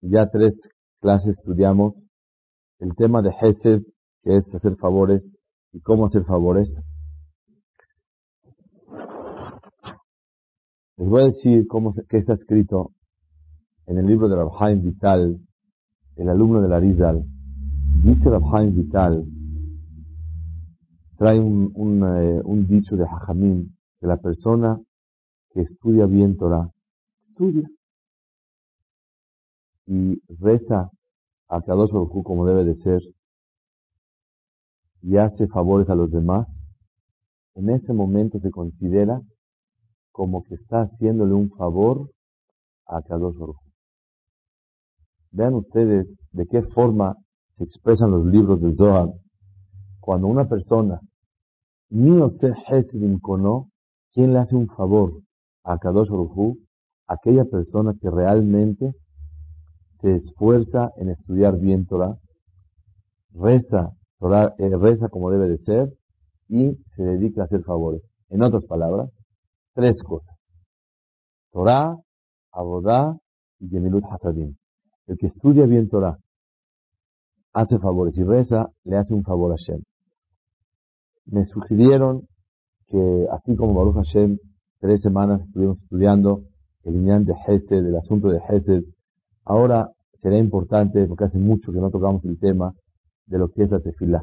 ya tres clases estudiamos el tema de Hesed, que es hacer favores y cómo hacer favores. Les voy a decir cómo, qué está escrito en el libro de Rabhaim Vital, el alumno de la Rizal. Dice Rabhaim Vital, trae un, un, eh, un dicho de Hajamim, que la persona que estudia bien Torah, estudia y reza a Kadosh Baruj como debe de ser y hace favores a los demás, en ese momento se considera como que está haciéndole un favor a Kadosh Baruj Vean ustedes de qué forma se expresan los libros del Zohar. Cuando una persona, ni se Hesidim Kono, ¿quién le hace un favor a Kadosh Baruj Aquella persona que realmente se esfuerza en estudiar bien Torah, reza, eh, reza como debe de ser y se dedica a hacer favores. En otras palabras, tres cosas. Torah, Abodá y Gemilut Hasadim. El que estudia bien Torah, hace favores y reza, le hace un favor a Hashem. Me sugirieron que, así como Baruch Hashem, tres semanas estuvimos estudiando el Inyan de Hesed, el asunto de Hesed, ahora sería importante, porque hace mucho que no tocamos el tema de lo que es la tefilá.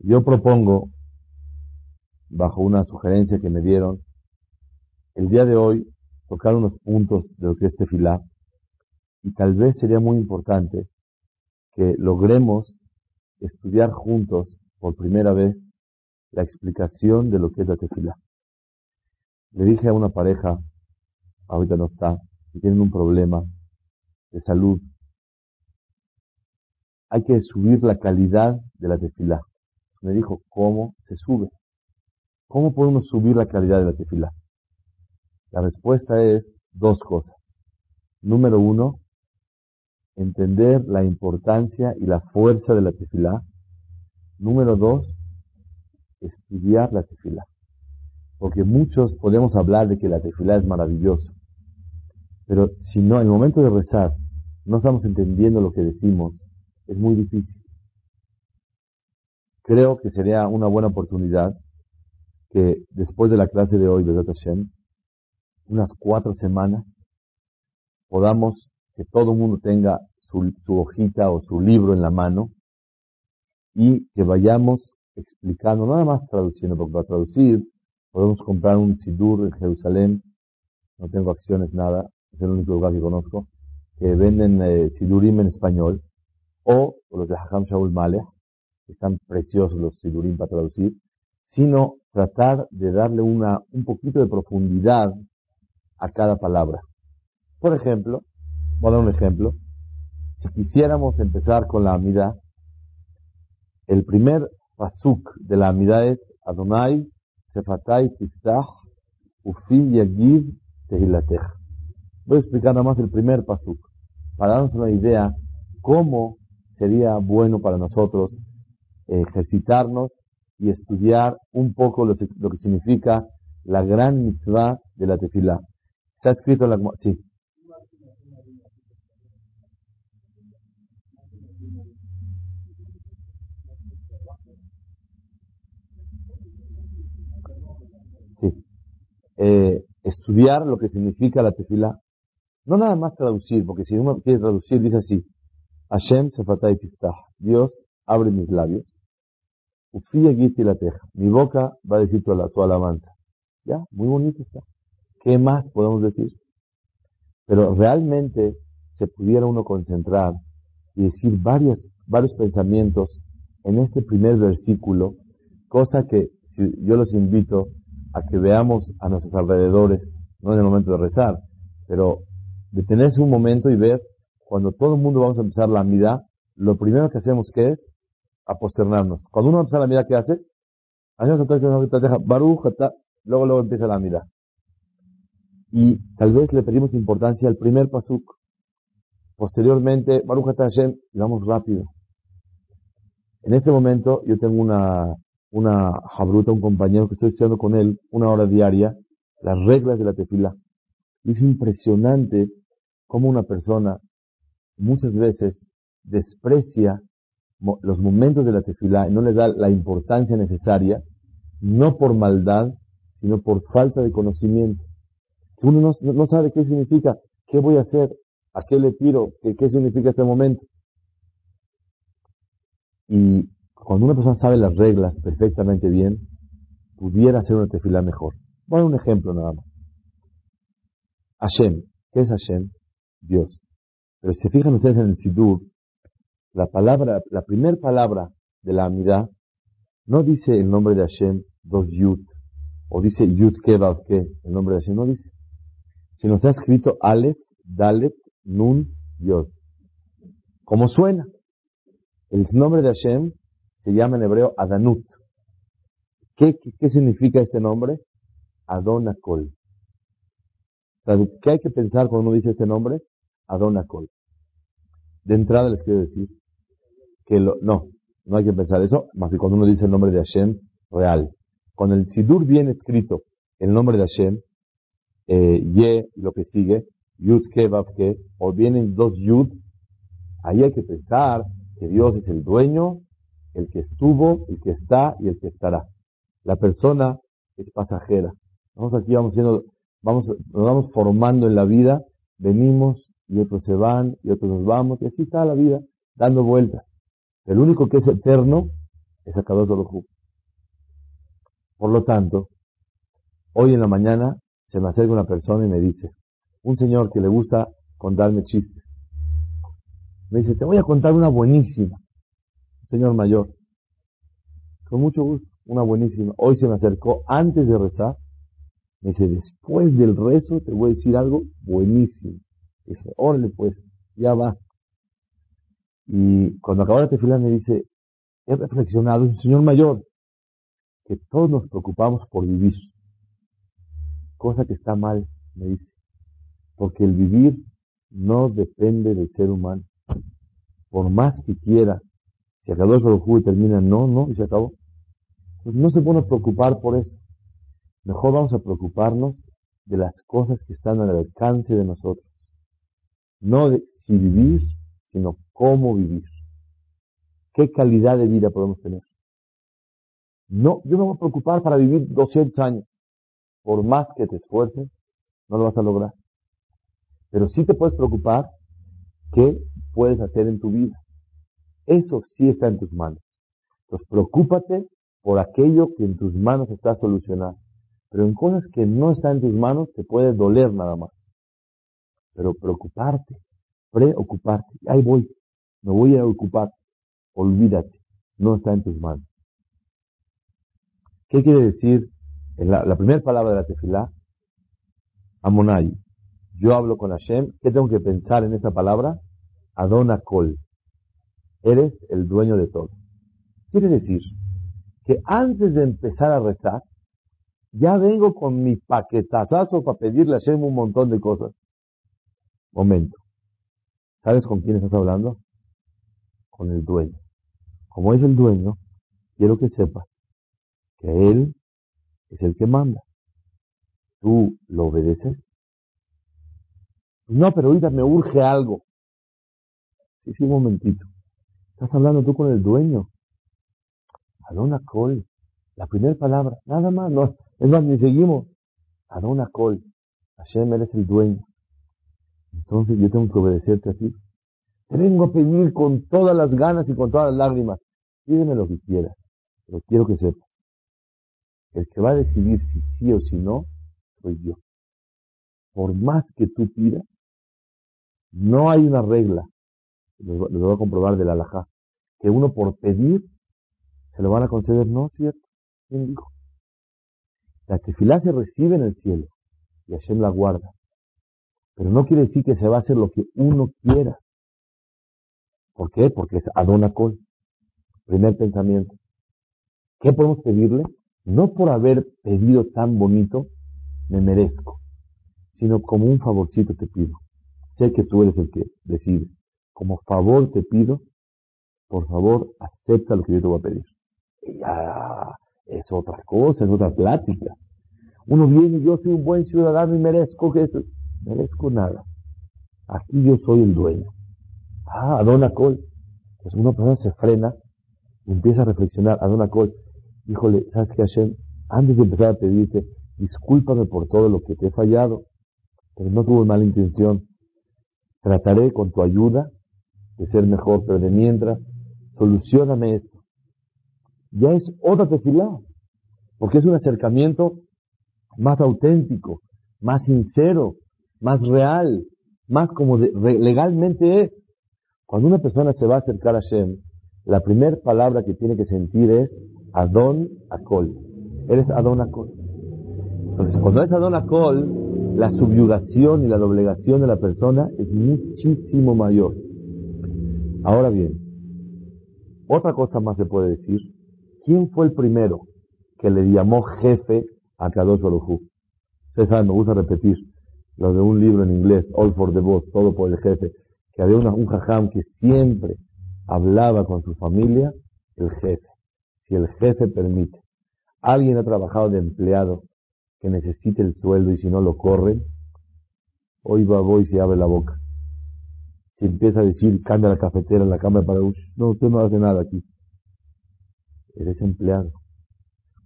Yo propongo, bajo una sugerencia que me dieron, el día de hoy tocar unos puntos de lo que es tefilá, y tal vez sería muy importante que logremos estudiar juntos por primera vez la explicación de lo que es la tefilá. Le dije a una pareja, ahorita no está, que tienen un problema de salud, hay que subir la calidad de la tefilá. Me dijo, ¿cómo se sube? ¿Cómo podemos subir la calidad de la tefilá? La respuesta es dos cosas. Número uno, entender la importancia y la fuerza de la tefilá. Número dos, estudiar la tefilá. Porque muchos podemos hablar de que la tefilá es maravillosa. Pero si no, en el momento de rezar, no estamos entendiendo lo que decimos, es muy difícil. Creo que sería una buena oportunidad que después de la clase de hoy de Hashem, unas cuatro semanas, podamos que todo el mundo tenga su, hojita o su libro en la mano y que vayamos explicando, nada más traduciendo, porque para traducir podemos comprar un Sidur en Jerusalén, no tengo acciones, nada, es el único lugar que conozco, que venden eh, Sidurim en español, o, los de Hakam Shaul Maleh, que están preciosos los Sidurim para traducir, sino tratar de darle una, un poquito de profundidad a cada palabra. Por ejemplo, voy a dar un ejemplo. Si quisiéramos empezar con la Amida, el primer pasuk de la Amida es Adonai Sefatai Tiftach Ufi Yagiv Tehilatech. Voy a explicar nada el primer pasuk, para darnos una idea cómo sería bueno para nosotros ejercitarnos y estudiar un poco lo, que significa la gran mitzvah de la tefilá. Está escrito en la... Sí. Sí. Eh, estudiar lo que significa la tefila. No nada más traducir, porque si uno quiere traducir, dice así. Hashem sefatay tiftah. Dios abre mis labios. Ufía y la teja. Mi boca va a decir tu, tu alabanza. Ya, muy bonito está. ¿Qué más podemos decir? Pero realmente se pudiera uno concentrar y decir varios, varios pensamientos en este primer versículo, cosa que si yo los invito a que veamos a nuestros alrededores, no en el momento de rezar, pero detenerse un momento y ver, cuando todo el mundo vamos a empezar la amidad, lo primero que hacemos que es aposternarnos. Cuando uno va a empezar la amidad, ¿qué hace? Luego, luego empieza la amidad. Y tal vez le pedimos importancia al primer pasuk. Posteriormente, Baruch Hashem, y vamos rápido. En este momento, yo tengo una, una jabruta, un compañero que estoy estudiando con él una hora diaria, las reglas de la tefila. Es impresionante cómo una persona muchas veces desprecia los momentos de la tefilá y no le da la importancia necesaria, no por maldad, sino por falta de conocimiento. Uno no, sabe qué significa, qué voy a hacer, a qué le tiro, qué, significa este momento. Y cuando una persona sabe las reglas perfectamente bien, pudiera hacer una tefilá mejor. Voy a un ejemplo nada más. Hashem. ¿Qué es Hashem? Dios. Pero si se fijan ustedes en el Sidur, la palabra, la primera palabra de la amidad no dice el nombre de Hashem dos Yud, o dice Yud Kevav que, el nombre de Hashem no dice, sino está escrito Aleph, Dalet, Nun, Yod. ¿Cómo suena? El nombre de Hashem se llama en hebreo Adanut. ¿Qué, qué, significa este nombre? Adonakol. ¿Qué hay que pensar cuando uno dice este nombre? Adonakol. De entrada les quiero decir que lo, no, no hay que pensar eso, más que cuando uno dice el nombre de Hashem real. Con el Sidur bien escrito el nombre de Hashem, eh, Ye, lo que sigue, Yud Ke, Ke, o vienen dos Yud, ahí hay que pensar que Dios es el dueño, el que estuvo, el que está y el que estará. La persona es pasajera. Vamos aquí, vamos vamos, nos vamos formando en la vida, venimos y otros se van y otros nos vamos, y así está la vida, dando vueltas. El único que es eterno es Akadosh Baruj Por lo tanto, hoy en la mañana se me acerca una persona y me dice, un señor que le gusta contarme chistes. Me dice, te voy a contar una buenísima. Señor mayor. Con mucho gusto, una buenísima. Hoy se me acercó antes de rezar. Me dice, después del rezo te voy a decir algo buenísimo. Dije, órale pues, ya va. Y cuando acabó la tefila me dice, he reflexionado, un señor mayor, que todos nos preocupamos por vivir. Cosa que está mal, me dice. Porque el vivir no depende del ser humano. Por más que quiera, si acabó el juego y termina, no, no, y se acabó. Pues no se pone a preocupar por eso. Mejor vamos a preocuparnos de las cosas que están al alcance de nosotros. No de si vivir, sino cómo vivir. ¿Qué calidad de vida podemos tener? No, yo me voy a preocupar para vivir 200 años. Por más que te esfuerces, no lo vas a lograr. Pero sí te puedes preocupar qué puedes hacer en tu vida. Eso sí está en tus manos. Entonces, preocúpate por aquello que en tus manos está solucionado. Pero en cosas que no están en tus manos te puede doler nada más. Pero preocuparte, preocuparte, ahí voy, me voy a ocupar. Olvídate, no está en tus manos. ¿Qué quiere decir? La, la primera palabra de la tefilá, Amonai. Yo hablo con Hashem. ¿Qué tengo que pensar en esa palabra? Adona Kol. Eres el dueño de todo. Quiere decir que antes de empezar a rezar, ya vengo con mi paquetazo para pedirle a Hashem un montón de cosas. Momento. ¿Sabes con quién estás hablando? con el dueño. Como es el dueño, quiero que sepas que Él es el que manda. ¿Tú lo obedeces? No, pero ahorita me urge algo. Sí, sí, un momentito. Estás hablando tú con el dueño. Adona Col. La primera palabra. Nada más. No, es más, ni seguimos. Adona Col. Hashem, eres el dueño. Entonces yo tengo que obedecerte a ti. Te vengo a pedir con todas las ganas y con todas las lágrimas. Pídeme lo que quieras, pero quiero que sepas. El que va a decidir si sí o si no, soy yo. Por más que tú pidas, no hay una regla, les voy a comprobar de la alajá, que uno por pedir se lo van a conceder. No, ¿cierto? ¿Quién dijo? La tefilá se recibe en el cielo y Hashem la guarda. Pero no quiere decir que se va a hacer lo que uno quiera. ¿Por qué? Porque es Adonacol. Primer pensamiento. ¿Qué podemos pedirle? No por haber pedido tan bonito, me merezco, sino como un favorcito te pido. Sé que tú eres el que decide. Como favor te pido, por favor, acepta lo que yo te voy a pedir. Y ya, es otra cosa, es otra plática. Uno viene, yo soy un buen ciudadano y merezco que esto. Merezco nada. Aquí yo soy el dueño. Ah, Adona Col. Pues una persona se frena empieza a reflexionar. Adona Col, híjole, ¿sabes qué, Hashem? Antes de empezar a pedirte, discúlpame por todo lo que te he fallado, pero no tuve mala intención. Trataré con tu ayuda de ser mejor, pero de mientras, solucioname esto. Ya es otra tefilá, porque es un acercamiento más auténtico, más sincero, más real, más como legalmente es. Cuando una persona se va a acercar a Shem, la primera palabra que tiene que sentir es Adon Akol. Eres Adon Akol. Entonces, cuando es Adon Akol, la subyugación y la doblegación de la persona es muchísimo mayor. Ahora bien, otra cosa más se puede decir. ¿Quién fue el primero que le llamó jefe a Kadosh Baruj Ustedes me gusta repetir lo de un libro en inglés, All for the Boss, todo por el jefe, que había un jajam que siempre hablaba con su familia, el jefe. Si el jefe permite. Alguien ha trabajado de empleado que necesite el sueldo y si no lo corren, hoy va voy y se abre la boca. Si empieza a decir, cambia la cafetera en la cámara para no, usted no hace nada aquí. Eres empleado.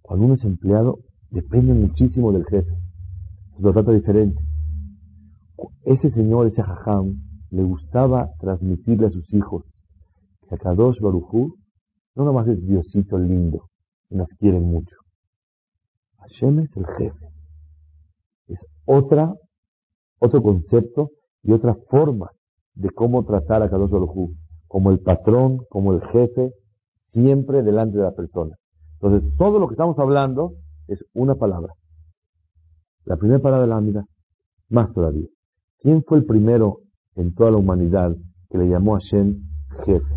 Cuando uno es empleado, depende muchísimo del jefe. Se lo trata diferente. Ese señor, ese jajam, le gustaba transmitirle a sus hijos que a Kadosh Barujú no nomás es Diosito lindo y nos quiere mucho. Hashem es el jefe. Es otra, otro concepto y otra forma de cómo tratar a Kadosh Barujú. Como el patrón, como el jefe, siempre delante de la persona. Entonces, todo lo que estamos hablando es una palabra. La primera palabra de la Amida, más todavía. ¿Quién fue el primero en toda la humanidad que le llamó a Shem jefe?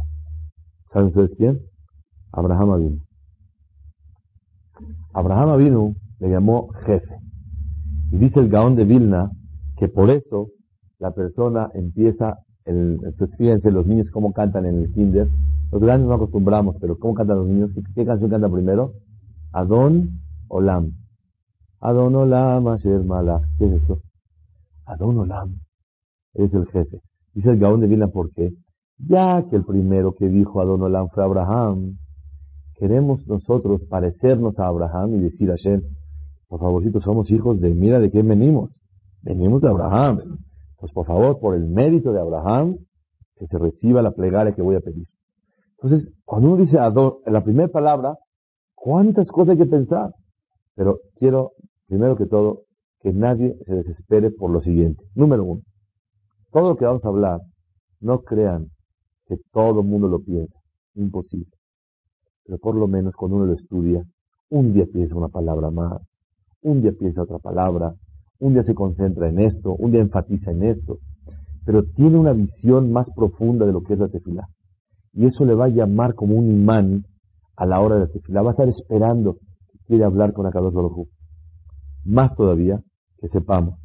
¿Saben ustedes quién? Abraham Avinu. Abraham Avinu le llamó jefe. Y dice el Gaón de Vilna que por eso la persona empieza, el, fíjense los niños cómo cantan en el kinder. Los grandes no acostumbramos, pero ¿cómo cantan los niños? ¿Qué, canción cantan primero? Adón Olam. Adón Olam Asher Malach. ¿Qué es esto? Adón Olam. Es el jefe. Dice el Gaón de Vilna, ¿por qué? Ya que el primero que dijo Adón Olam fue Abraham, queremos nosotros parecernos a Abraham y decir a Shem, por favorcito, somos hijos de, mira de quién venimos. Venimos de Abraham. Pues por favor, por el mérito de Abraham, que se reciba la plegaria que voy a pedir. Entonces, cuando uno dice Adón, en la primera palabra, ¿cuántas cosas hay que pensar? Pero quiero, primero que todo, que nadie se desespere por lo siguiente. Número uno, todo lo que vamos a hablar, no crean que todo el mundo lo piensa. Imposible. Pero por lo menos cuando uno lo estudia, un día piensa una palabra más, un día piensa otra palabra, un día se concentra en esto, un día enfatiza en esto, pero tiene una visión más profunda de lo que es la tefilá. Y eso le va a llamar como un imán a la hora de la. Va a estar esperando que quiere hablar con Akadosh Baruj Más todavía, que sepamos,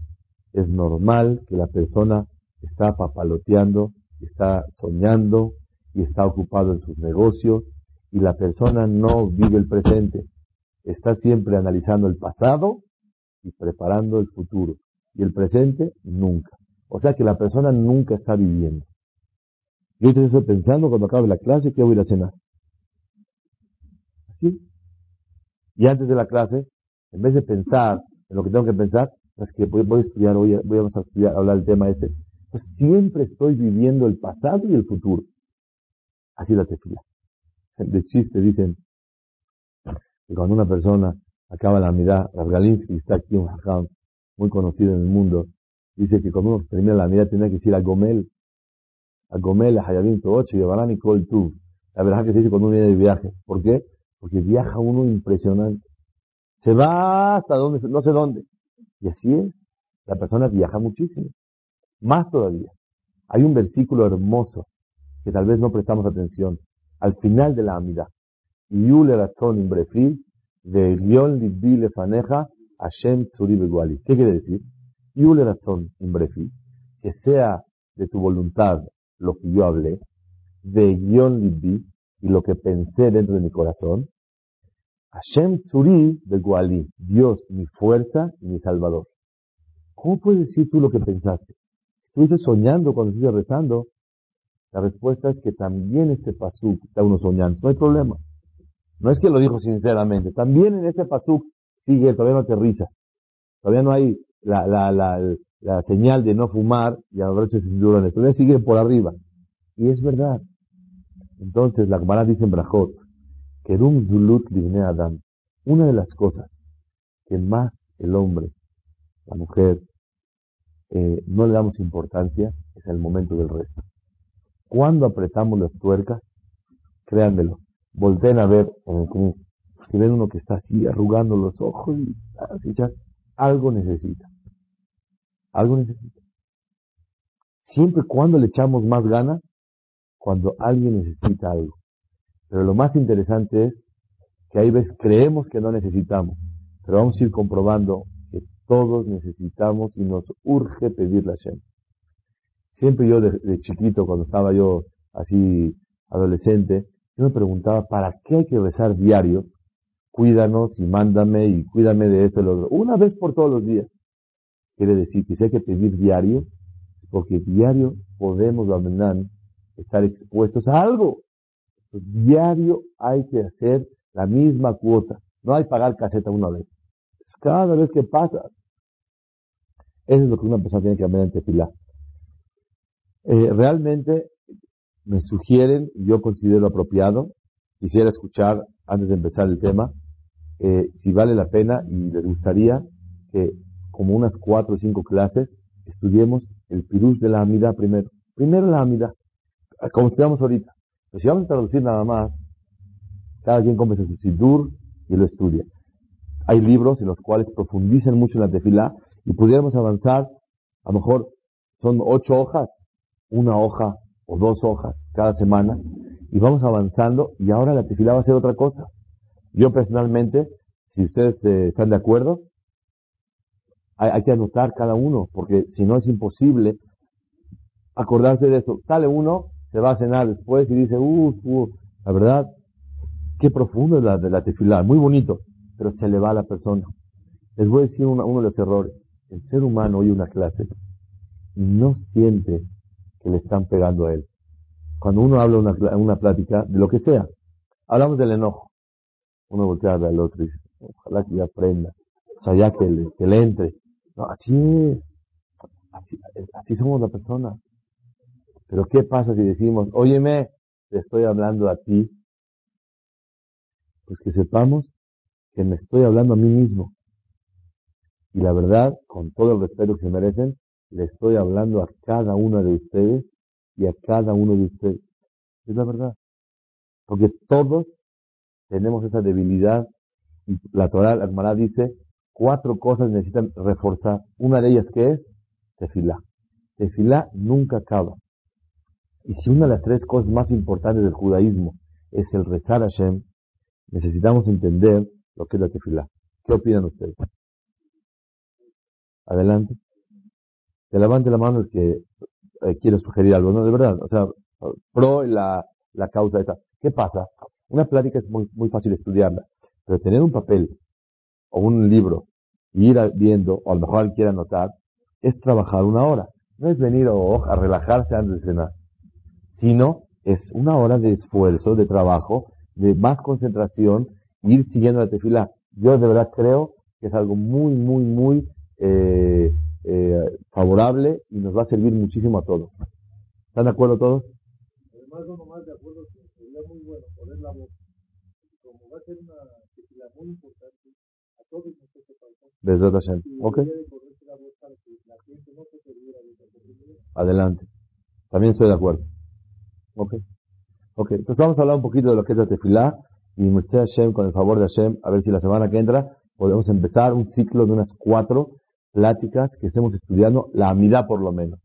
es normal que la persona está papaloteando, está soñando y está ocupado en sus negocios y la persona no vive el presente, está siempre analizando el pasado y preparando el futuro. Y el presente nunca. O sea que la persona nunca está viviendo. Yo estoy pensando cuando acabe la clase que voy a ir cenar. Así. Y antes de la clase, en vez de pensar en lo que tengo que pensar, es que voy, a estudiar hoy, voy a estudiar, hablar del tema este. Pues siempre estoy viviendo el pasado y el futuro. Así la tefila de chiste dicen que cuando una persona acaba la mirada, Galinsky está aquí un jajam muy conocido en el mundo, dice que cuando uno termina la mirada tiene que decir a Gomel, a Gomel, a Hayabin Toche y Kol. La verdad que se dice cuando uno viene de viaje. ¿Por qué? Porque viaja uno impresionante. Se va hasta donde, no sé dónde. Y así es. La persona viaja muchísimo. Más todavía. Hay un versículo hermoso que tal vez no prestamos atención. Al final de la amida. Yule razón imbrefi de Libbi faneja Hashem ¿Qué quiere decir? Yule razón imbrefi. Que sea de tu voluntad lo que yo hablé. De Gion Libbi y lo que pensé dentro de mi corazón. Hashem Tzuri Guali. Dios, mi fuerza y mi salvador. ¿Cómo puedes decir tú lo que pensaste? Estuviste soñando cuando estuviste rezando. La respuesta es que también este pasuk está uno soñando. No hay problema. No es que lo dijo sinceramente. También en ese pasuk sigue, todavía no aterriza. Todavía no hay la, la, la, la señal de no fumar y abroche cinturones. Todavía sigue por arriba. Y es verdad. Entonces la Gemara dice en Brajot, Kerum Zulut Livne Adam. Una de las cosas que más el hombre, la mujer, eh, no le damos importancia es el momento del rezo. Cuando apretamos las tuercas, créanmelo, volteen a ver, si ven uno que está así arrugando los ojos y así ya, algo necesita. Algo necesita. Siempre cuando le echamos más ganas, cuando alguien necesita algo. Pero lo más interesante es que hay veces creemos que no necesitamos, pero vamos a ir comprobando que todos necesitamos y nos urge pedirle a Shem. Siempre yo de chiquito, cuando estaba yo así adolescente, yo me preguntaba, ¿para qué hay que rezar diario? Cuídanos y mándame y cuídame de esto y lo otro. Una vez por todos los días. Quiere decir que si hay que pedir diario, porque diario podemos, estar expuestos a algo. diario hay que hacer la misma cuota. No hay pagar caseta una vez. Es cada vez que pasa. Eso es lo que una persona tiene que aprender en tefilá. Eh, realmente me sugieren, yo considero apropiado, quisiera escuchar antes de empezar el tema, eh, si vale la pena y les gustaría que como unas cuatro o cinco clases estudiemos el pirús de la amida primero. Primero la amida, como estudiamos ahorita. Pero si vamos a traducir nada más, cada quien come su sidur y lo estudia. Hay libros en los cuales profundizan mucho en la tefilá y pudiéramos avanzar, a lo mejor son ocho hojas, una hoja o dos hojas cada semana y vamos avanzando y ahora la tefilá va a ser otra cosa. Yo personalmente, si ustedes eh, están de acuerdo, hay, que anotar cada uno, porque si no es imposible acordarse de eso. Sale uno, se va a cenar después y dice, uff, la verdad, qué profundo es la de la tefilá, muy bonito, pero se le va a la persona. Les voy a decir uno de los errores. El ser humano oye una clase y no siente que le están pegando a él. Cuando uno habla una, una plática, de lo que sea, hablamos del enojo. Uno voltea al otro y dice, ojalá que ya aprenda. O sea, ya que que le entre. Así es. Así, así somos la persona. Pero ¿qué pasa si decimos, óyeme, te estoy hablando a ti? Pues que sepamos que me estoy hablando a mí mismo. Y la verdad, con todo el respeto que se merecen, le estoy hablando a cada uno de ustedes y a cada uno de ustedes. Es la verdad. Porque todos tenemos esa debilidad y la Torah, la dice, cuatro cosas necesitan reforzar. Una de ellas que es tefilá. Tefilá nunca acaba. Y si una de las tres cosas más importantes del judaísmo es el rezar a Hashem, necesitamos entender lo que es la tefilá. ¿Qué opinan ustedes? Adelante. Que levante la mano el que eh, quiere sugerir algo, ¿no? De verdad, o sea, pro la, la causa esa. ¿Qué pasa? Una plática es muy, muy fácil estudiarla, pero tener un papel o un libro y ir viendo, o a lo mejor alguien quiere anotar, es trabajar una hora. No es venir a relajarse antes de cenar, sino es una hora de esfuerzo, de trabajo, de más concentración, ir siguiendo la tefila. Yo de verdad creo que es algo muy, muy, muy eh, eh, favorable y nos va a servir muchísimo a todos. ¿Están de acuerdo todos? Además, no más de acuerdo que sería muy bueno poner la voz. Como va a ser una tefila muy importante, a todos nos Desde Hashem. Ok. Adelante. También estoy de acuerdo. Ok. Ok. Entonces vamos a hablar un poquito de lo que es la tefilá y Hashem, con el favor de Hashem, a ver si la semana que entra podemos empezar un ciclo de unas cuatro pláticas que estemos estudiando, la amidad por lo menos.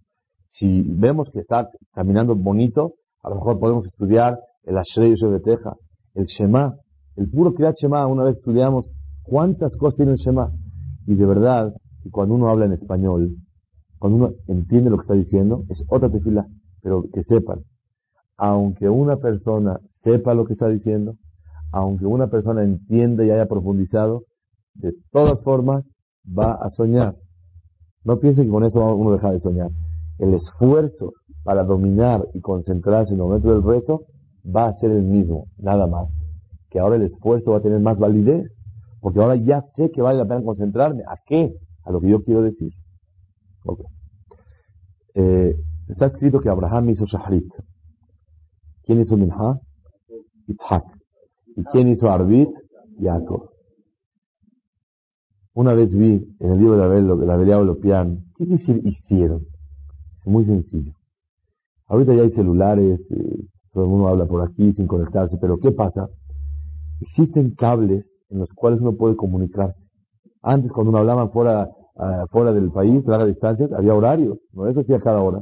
Si vemos que está caminando bonito, a lo mejor podemos estudiar el Ashrei de Teja, el Shema, el puro Kriyat Shema. Una vez estudiamos cuántas cosas tiene el Shema. Y de verdad, cuando uno habla en español, cuando uno entiende lo que está diciendo, es otra tefila. Pero que sepan, aunque una persona sepa lo que está diciendo, aunque una persona entienda y haya profundizado, de todas formas va a soñar. No piense que con eso uno deja de soñar. El esfuerzo para dominar y concentrarse en el momento del rezo va a ser el mismo, nada más. Que ahora el esfuerzo va a tener más validez, porque ahora ya sé que vale la pena concentrarme. ¿A qué? A lo que yo quiero decir. Eh, está escrito que Abraham hizo Shahrit. ¿Quién hizo Minha? Itzhak. ¿Y quién hizo Arbit? Jacob. Una vez vi en el libro de Abel, de la Beliao Lopian, ¿qué hicieron? Muy sencillo. Ahorita ya hay celulares, eh, todo el mundo habla por aquí sin conectarse, pero ¿qué pasa? Existen cables en los cuales uno puede comunicarse. Antes, cuando uno hablaba fuera, uh, fuera del país, larga distancias, había horarios, no eso hacía cada hora.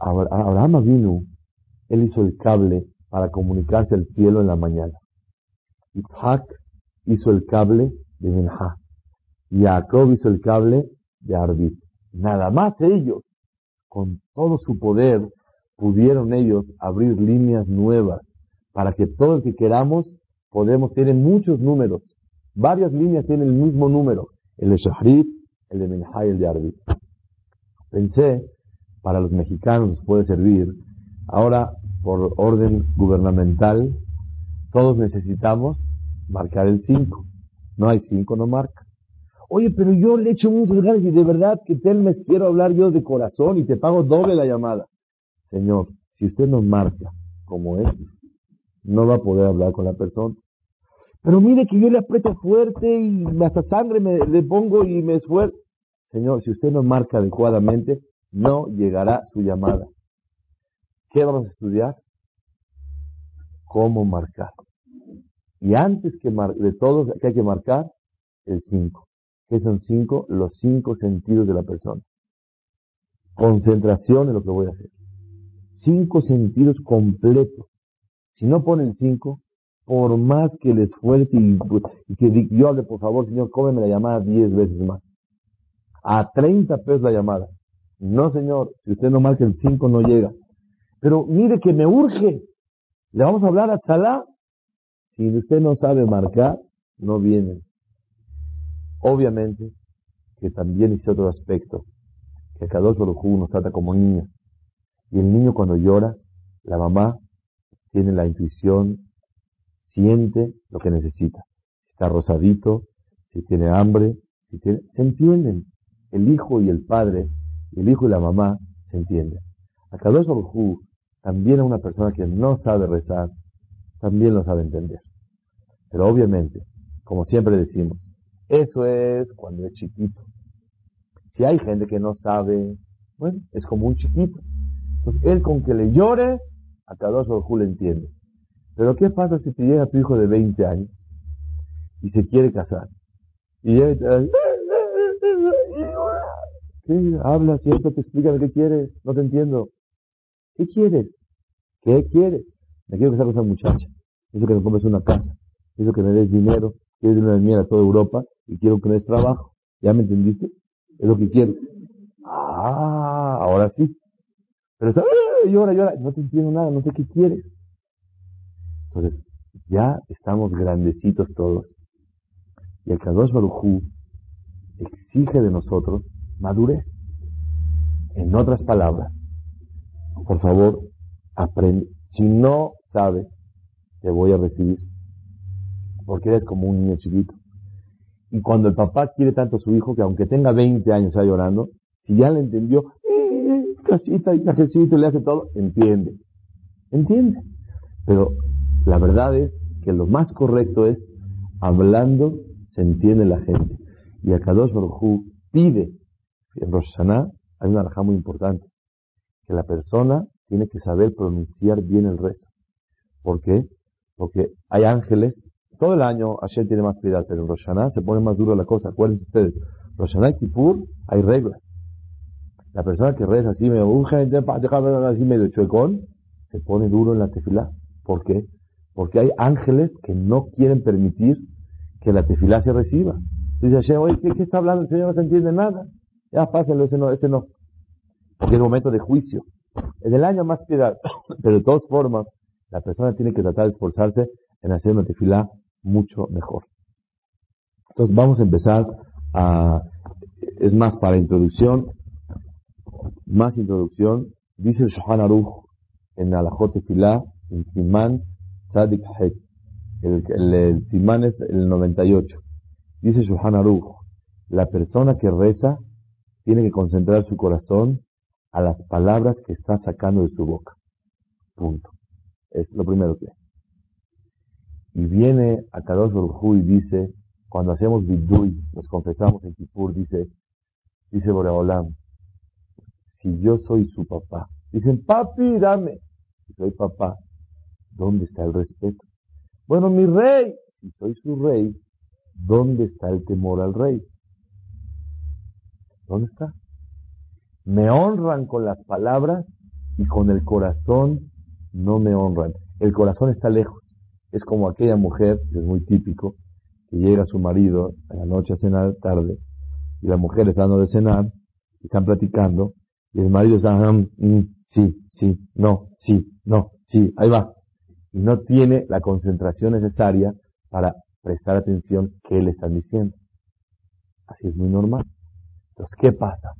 Abraham vino, él hizo el cable para comunicarse al cielo en la mañana. Isaac hizo el cable de Minha. Jacob hizo el cable de Arbit. Nada más ellos, con todo su poder, pudieron ellos abrir líneas nuevas para que todo el que queramos podemos, tienen muchos números. Varias líneas tienen el mismo número. El de Shahrit, el de y el de Arbit. Pensé, para los mexicanos puede servir. Ahora, por orden gubernamental, todos necesitamos marcar el 5. No hay 5, no marca. Oye, pero yo le echo muchos ganas y de verdad que Telmes quiero hablar yo de corazón y te pago doble la llamada. Señor, si usted no marca como es, no va a poder hablar con la persona. Pero mire que yo le aprieto fuerte y hasta sangre me, le pongo y me esfuerzo. Señor, si usted no marca adecuadamente, no llegará su llamada. ¿Qué vamos a estudiar? Cómo marcar. Y antes que de todos, ¿qué hay que marcar? El 5. ¿Qué son cinco? Los cinco sentidos de la persona. Concentración en lo que voy a hacer. Cinco sentidos completos. Si no ponen cinco, por más que les esfuerce y, y, que yo hable, por favor, señor, cómeme la llamada diez veces más. A 30 pesos la llamada. No, señor, si usted no marca el 5 no llega. Pero mire que me urge. Le vamos a hablar a Chalá. Si usted no sabe marcar, no viene. Obviamente que también hice otro aspecto, que Kadosh Baruj nos trata como niños. Y el niño cuando llora, la mamá tiene la intuición, siente lo que necesita. Está rosadito, si tiene hambre, si tiene, se entienden. El hijo y el padre el hijo y la mamá se entienden. A Kadosh Baruj también a una persona que no sabe rezar, también lo sabe entender. Pero obviamente, como siempre decimos, eso es cuando es chiquito. Si hay gente que no sabe, bueno, es como un chiquito. Entonces, él con que le llore, a Kadosh Baruj le entiende. Pero ¿qué pasa si te llega tu hijo de 20 años y se quiere casar? Y él Sí, habla, cierto, te explica qué quieres, no te entiendo. ¿Qué quieres? ¿Qué quieres? Me quiero casar con esa muchacha. Quiero que me compres una casa. Quiero que me des dinero. Quiero ir a miel a toda Europa y quiero que me des trabajo. ¿Ya me entendiste? Es lo que quiero. Ah, ahora sí. Pero está, llora, llora. No te entiendo nada, no sé qué quieres. Entonces, ya estamos grandecitos todos. Y el Kadosh Barujú exige de nosotros madurez. En otras palabras, por favor, aprende. Si no sabes, te voy a recibir. Porque eres como un niño chiquito. Y cuando el papá quiere tanto a su hijo que aunque tenga 20 años está llorando, si ya le entendió, eh, casita y trajecito y le hace todo, entiende. Entiende. Pero la verdad es que lo más correcto es hablando se entiende la gente. Y a Kadosh Baruj pide en Rosh hay una raja muy importante, que la persona tiene que saber pronunciar bien el rezo. ¿Por qué? Porque hay ángeles, todo el año Hashem tiene más piedad, pero en Rosh se pone más duro la cosa. Acuérdense ustedes, Rosh y Kippur hay reglas. La persona que reza así, medio, así medio chuecón, se pone duro en la tefilá. ¿Por qué? Porque hay ángeles que no quieren permitir que la tefilá se reciba. Dice Hashem, oye, ¿qué, está hablando? El Señor no se entiende nada. Ya, pásenlo, ese no, ese no. Porque es momento de juicio. En el año más piedad. Pero de todas formas, la persona tiene que tratar de esforzarse en hacer una tefilá mucho mejor. Entonces vamos a empezar a, es más para introducción, más introducción, dice el Shohan Aruch en Alajot Tefilá, en Simán El, Simán es el 98. Dice Shohan Aruch, la persona que reza tiene que concentrar su corazón a las palabras que está sacando de su boca. Punto. Es lo primero que Y viene a Kadosh Baruj y dice, cuando hacemos vidui, nos confesamos en Kippur, dice, dice Boreolam, si yo soy su papá, dicen, papi, dame, si soy papá, ¿dónde está el respeto? Bueno, mi rey, si soy su rey, ¿dónde está el temor al rey? ¿Dónde está? Me honran con las palabras y con el corazón no me honran. El corazón está lejos. Es como aquella mujer, que es muy típico, que llega a su marido a la noche a cenar tarde, y la mujer está dando de cenar, y están platicando, y el marido está, mm, mm, sí, sí, no, sí, no, sí, ahí va. Y no tiene la concentración necesaria para prestar atención qué le están diciendo. Así es muy normal. Entonces, ¿qué pasa?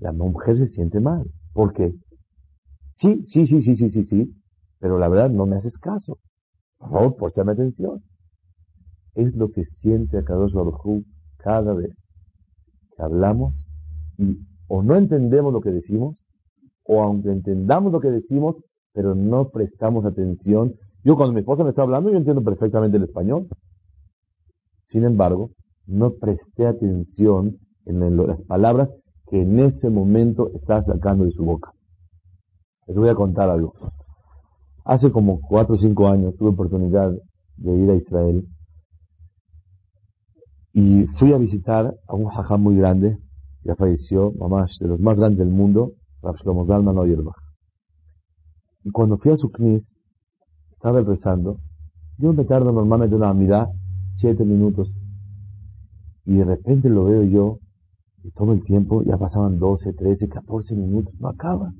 La mujer se siente mal. ¿Por qué? Sí, sí, sí, sí, sí, sí, sí, pero la verdad no me haces caso. Por favor, préstame atención. Es lo que siente a Kadosh cada vez que hablamos y o no entendemos lo que decimos, o aunque entendamos lo que decimos, pero no prestamos atención. Yo cuando mi esposa me está hablando, yo entiendo perfectamente el español. Sin embargo, no presté atención en las palabras que en ese momento está sacando de su boca. Les voy a contar algo. Hace como cuatro o cinco años tuve oportunidad de ir a Israel y fui a visitar a un jajá muy grande, ya falleció, mamás, de los más grandes del mundo, Rav Shlomo Zalman Y cuando fui a su knis, estaba rezando, yo me tardo normalmente una mirada siete minutos, y de repente lo veo yo, y todo el tiempo, ya pasaban 12, 13, 14 minutos, no acaba.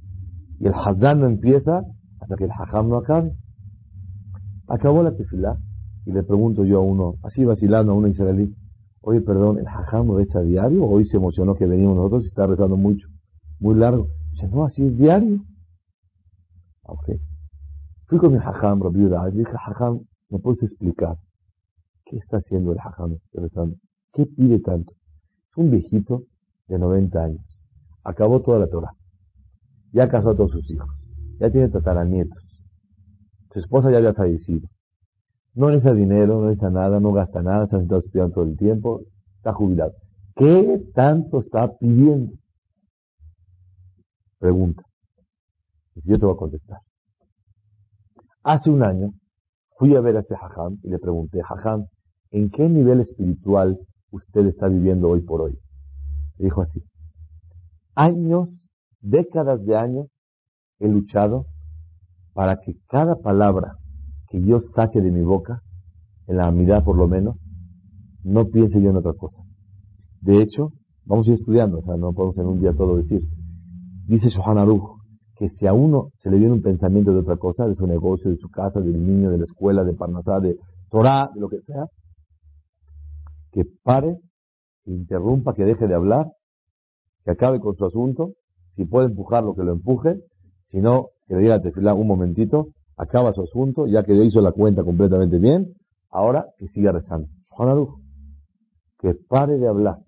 Y el Hazán no empieza hasta que el Hajam no acabe. Acabó la tefilá, y le pregunto yo a uno, así vacilando a uno israelí, oye, perdón, ¿el Hajam reza diario? Hoy se emocionó que venimos nosotros y está rezando mucho, muy largo. Dice, no, así es diario. Fui con mi Hajam, Rabbi y dije, Hajam, ¿me puedes explicar qué está haciendo el Hajam? ¿Qué pide tanto? Es un viejito de 90 años. Acabó toda la Torah. Ya casó a todos sus hijos. Ya tiene tataranietos. Su esposa ya había fallecido. No necesita dinero, no necesita nada, no gasta nada, está sentado estudiando todo el tiempo, está jubilado. ¿Qué tanto está pidiendo? Pregunta. Yo te voy a contestar. Hace un año fui a ver a este Jajam y le pregunté, Jajam, ¿en qué nivel espiritual usted está viviendo hoy por hoy. Dijo así, años, décadas de años, he luchado para que cada palabra que yo saque de mi boca, en la amidad por lo menos, no piense yo en otra cosa. De hecho, vamos a ir estudiando, o sea, no podemos en un día todo decir. Dice Shohan Aruch que si a uno se le viene un pensamiento de otra cosa, de su negocio, de su casa, del niño, de la escuela, de Parnasá, de Torah, de lo que sea, que pare, que interrumpa, que deje de hablar, que acabe con su asunto, si puede empujarlo, que lo empuje, si no, que le diga a un momentito, acaba su asunto, ya que ya hizo la cuenta completamente bien, ahora que siga rezando. Que pare de hablar,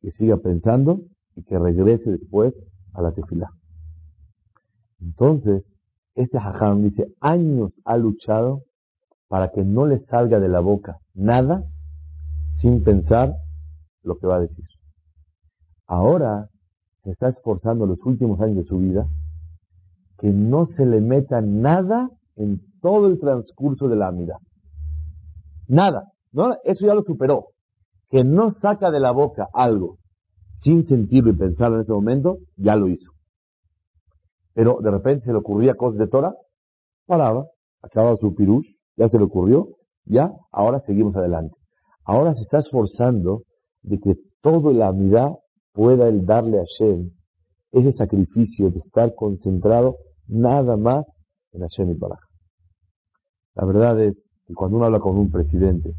que siga pensando y que regrese después a la tefilá. Entonces, este hajam dice, años ha luchado para que no le salga de la boca nada sin pensar lo que va a decir. Ahora se está esforzando los últimos años de su vida que no se le meta nada en todo el transcurso de la amida. Nada. Eso ya lo superó. Que no saca de la boca algo sin sentirlo y pensarlo en ese momento, ya lo hizo. Pero de repente se le ocurría cosas de Torah, paraba, acababa su pirush, ya se le ocurrió, ya, ahora seguimos adelante. Ahora se está esforzando de que toda la mirada pueda él darle a Hashem ese sacrificio de estar concentrado nada más en Hashem y Baraj. La verdad es que cuando uno habla con un presidente,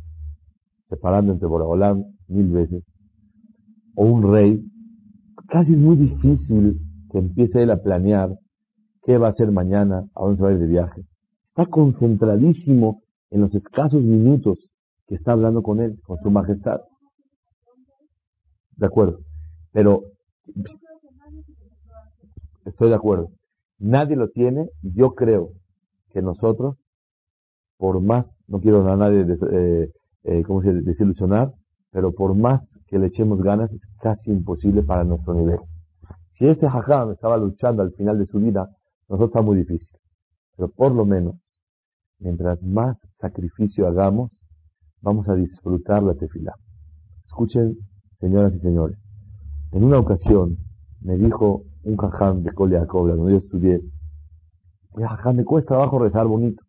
separando entre Boraholam mil veces, o un rey, casi es muy difícil que empiece él a planear qué va a hacer mañana, a dónde se va a ir de viaje. Está concentradísimo en los escasos minutos que está hablando con él, con su majestad. De acuerdo. Pero estoy de acuerdo. Nadie lo tiene yo creo que nosotros, por más, no quiero a nadie eh, eh, ¿cómo se desilusionar, pero por más que le echemos ganas, es casi imposible para nuestro nivel. Si este hajam estaba luchando al final de su vida, nosotros está muy difícil. Pero por lo menos, mientras más sacrificio hagamos, vamos a disfrutar la tefilá. Escuchen, señoras y señores. En una ocasión me dijo un jajam de Jacob, donde yo estudié, jajam, me cuesta trabajo rezar bonito.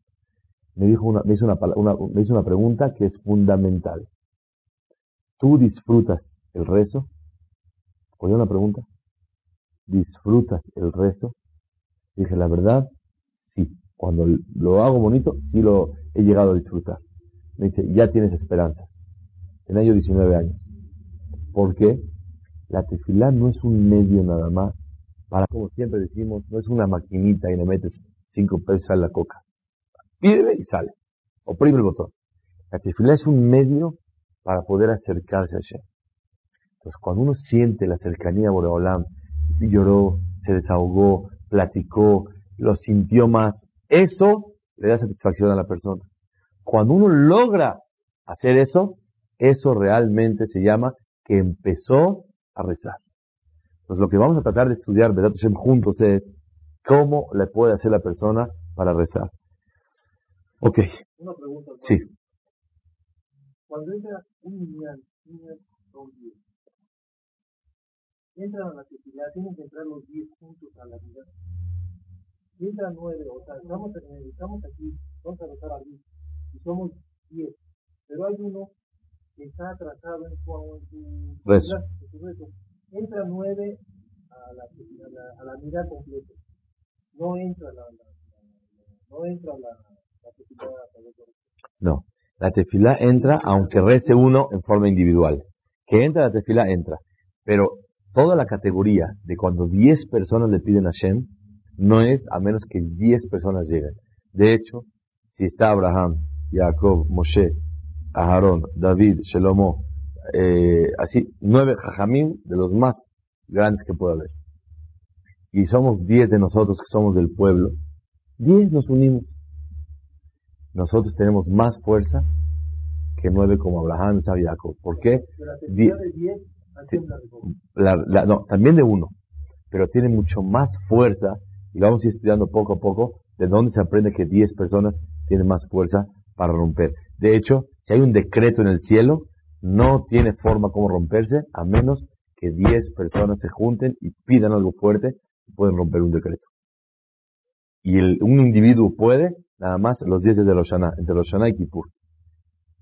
Me, dijo una, me, hizo una, me hizo una pregunta que es fundamental. ¿Tú disfrutas el rezo? ¿Oye una pregunta? ¿Disfrutas el rezo? Dije, la verdad, sí. Cuando lo hago bonito, sí lo he llegado a disfrutar. Me dice, ya tienes esperanzas. Tenía yo 19 años. ¿Por qué? La tefilá no es un medio nada más para, como siempre decimos, no es una maquinita y le metes 5 pesos a la coca. Pídele y sale. Oprime el botón. La tefilá es un medio para poder acercarse a Hashem. Entonces, cuando uno siente la cercanía a Boreolam, lloró, se desahogó, platicó, lo sintió más, eso le da satisfacción a la persona. Cuando uno logra hacer eso, eso realmente se llama que empezó a rezar. Entonces lo que vamos a tratar de estudiar, ¿verdad? juntos es cómo le puede hacer la persona para rezar. Ok. Una pregunta. Sí. Cuando entra un niño, niño son 10. Entran a la actividad, tienen que entrar los 10 juntos a la vida. Si entran 9, o sea, estamos, estamos aquí, vamos a rezar a 10, y somos 10. Pero hay uno está atrasado en su, en rezo. Entra nueve a la, a la, a la mirada completa. No entra la, no entra la, la tefilá No, la tefilá entra aunque rece uno en forma individual. Que entra la tefilá, entra. Pero toda la categoría de cuando 10 personas le piden a Shem no es a menos que 10 personas lleguen. De hecho, si está Abraham, Jacob, Moshe, Aharón, David, Shelomo, eh, así, nueve jajamín de los más grandes que pueda haber. Y somos diez de nosotros que somos del pueblo. Diez nos unimos. Nosotros tenemos más fuerza que nueve como Abraham y Jacob. ¿Por qué? No, también de uno. Pero tiene mucho más fuerza, y vamos a ir estudiando poco a poco, de dónde se aprende que diez personas tienen más fuerza para romper. De hecho, si hay un decreto en el cielo, no tiene forma como romperse a menos que 10 personas se junten y pidan algo fuerte y pueden romper un decreto. Y el, un individuo puede, nada más, los 10 de los Shana, entre los Shana y Kippur.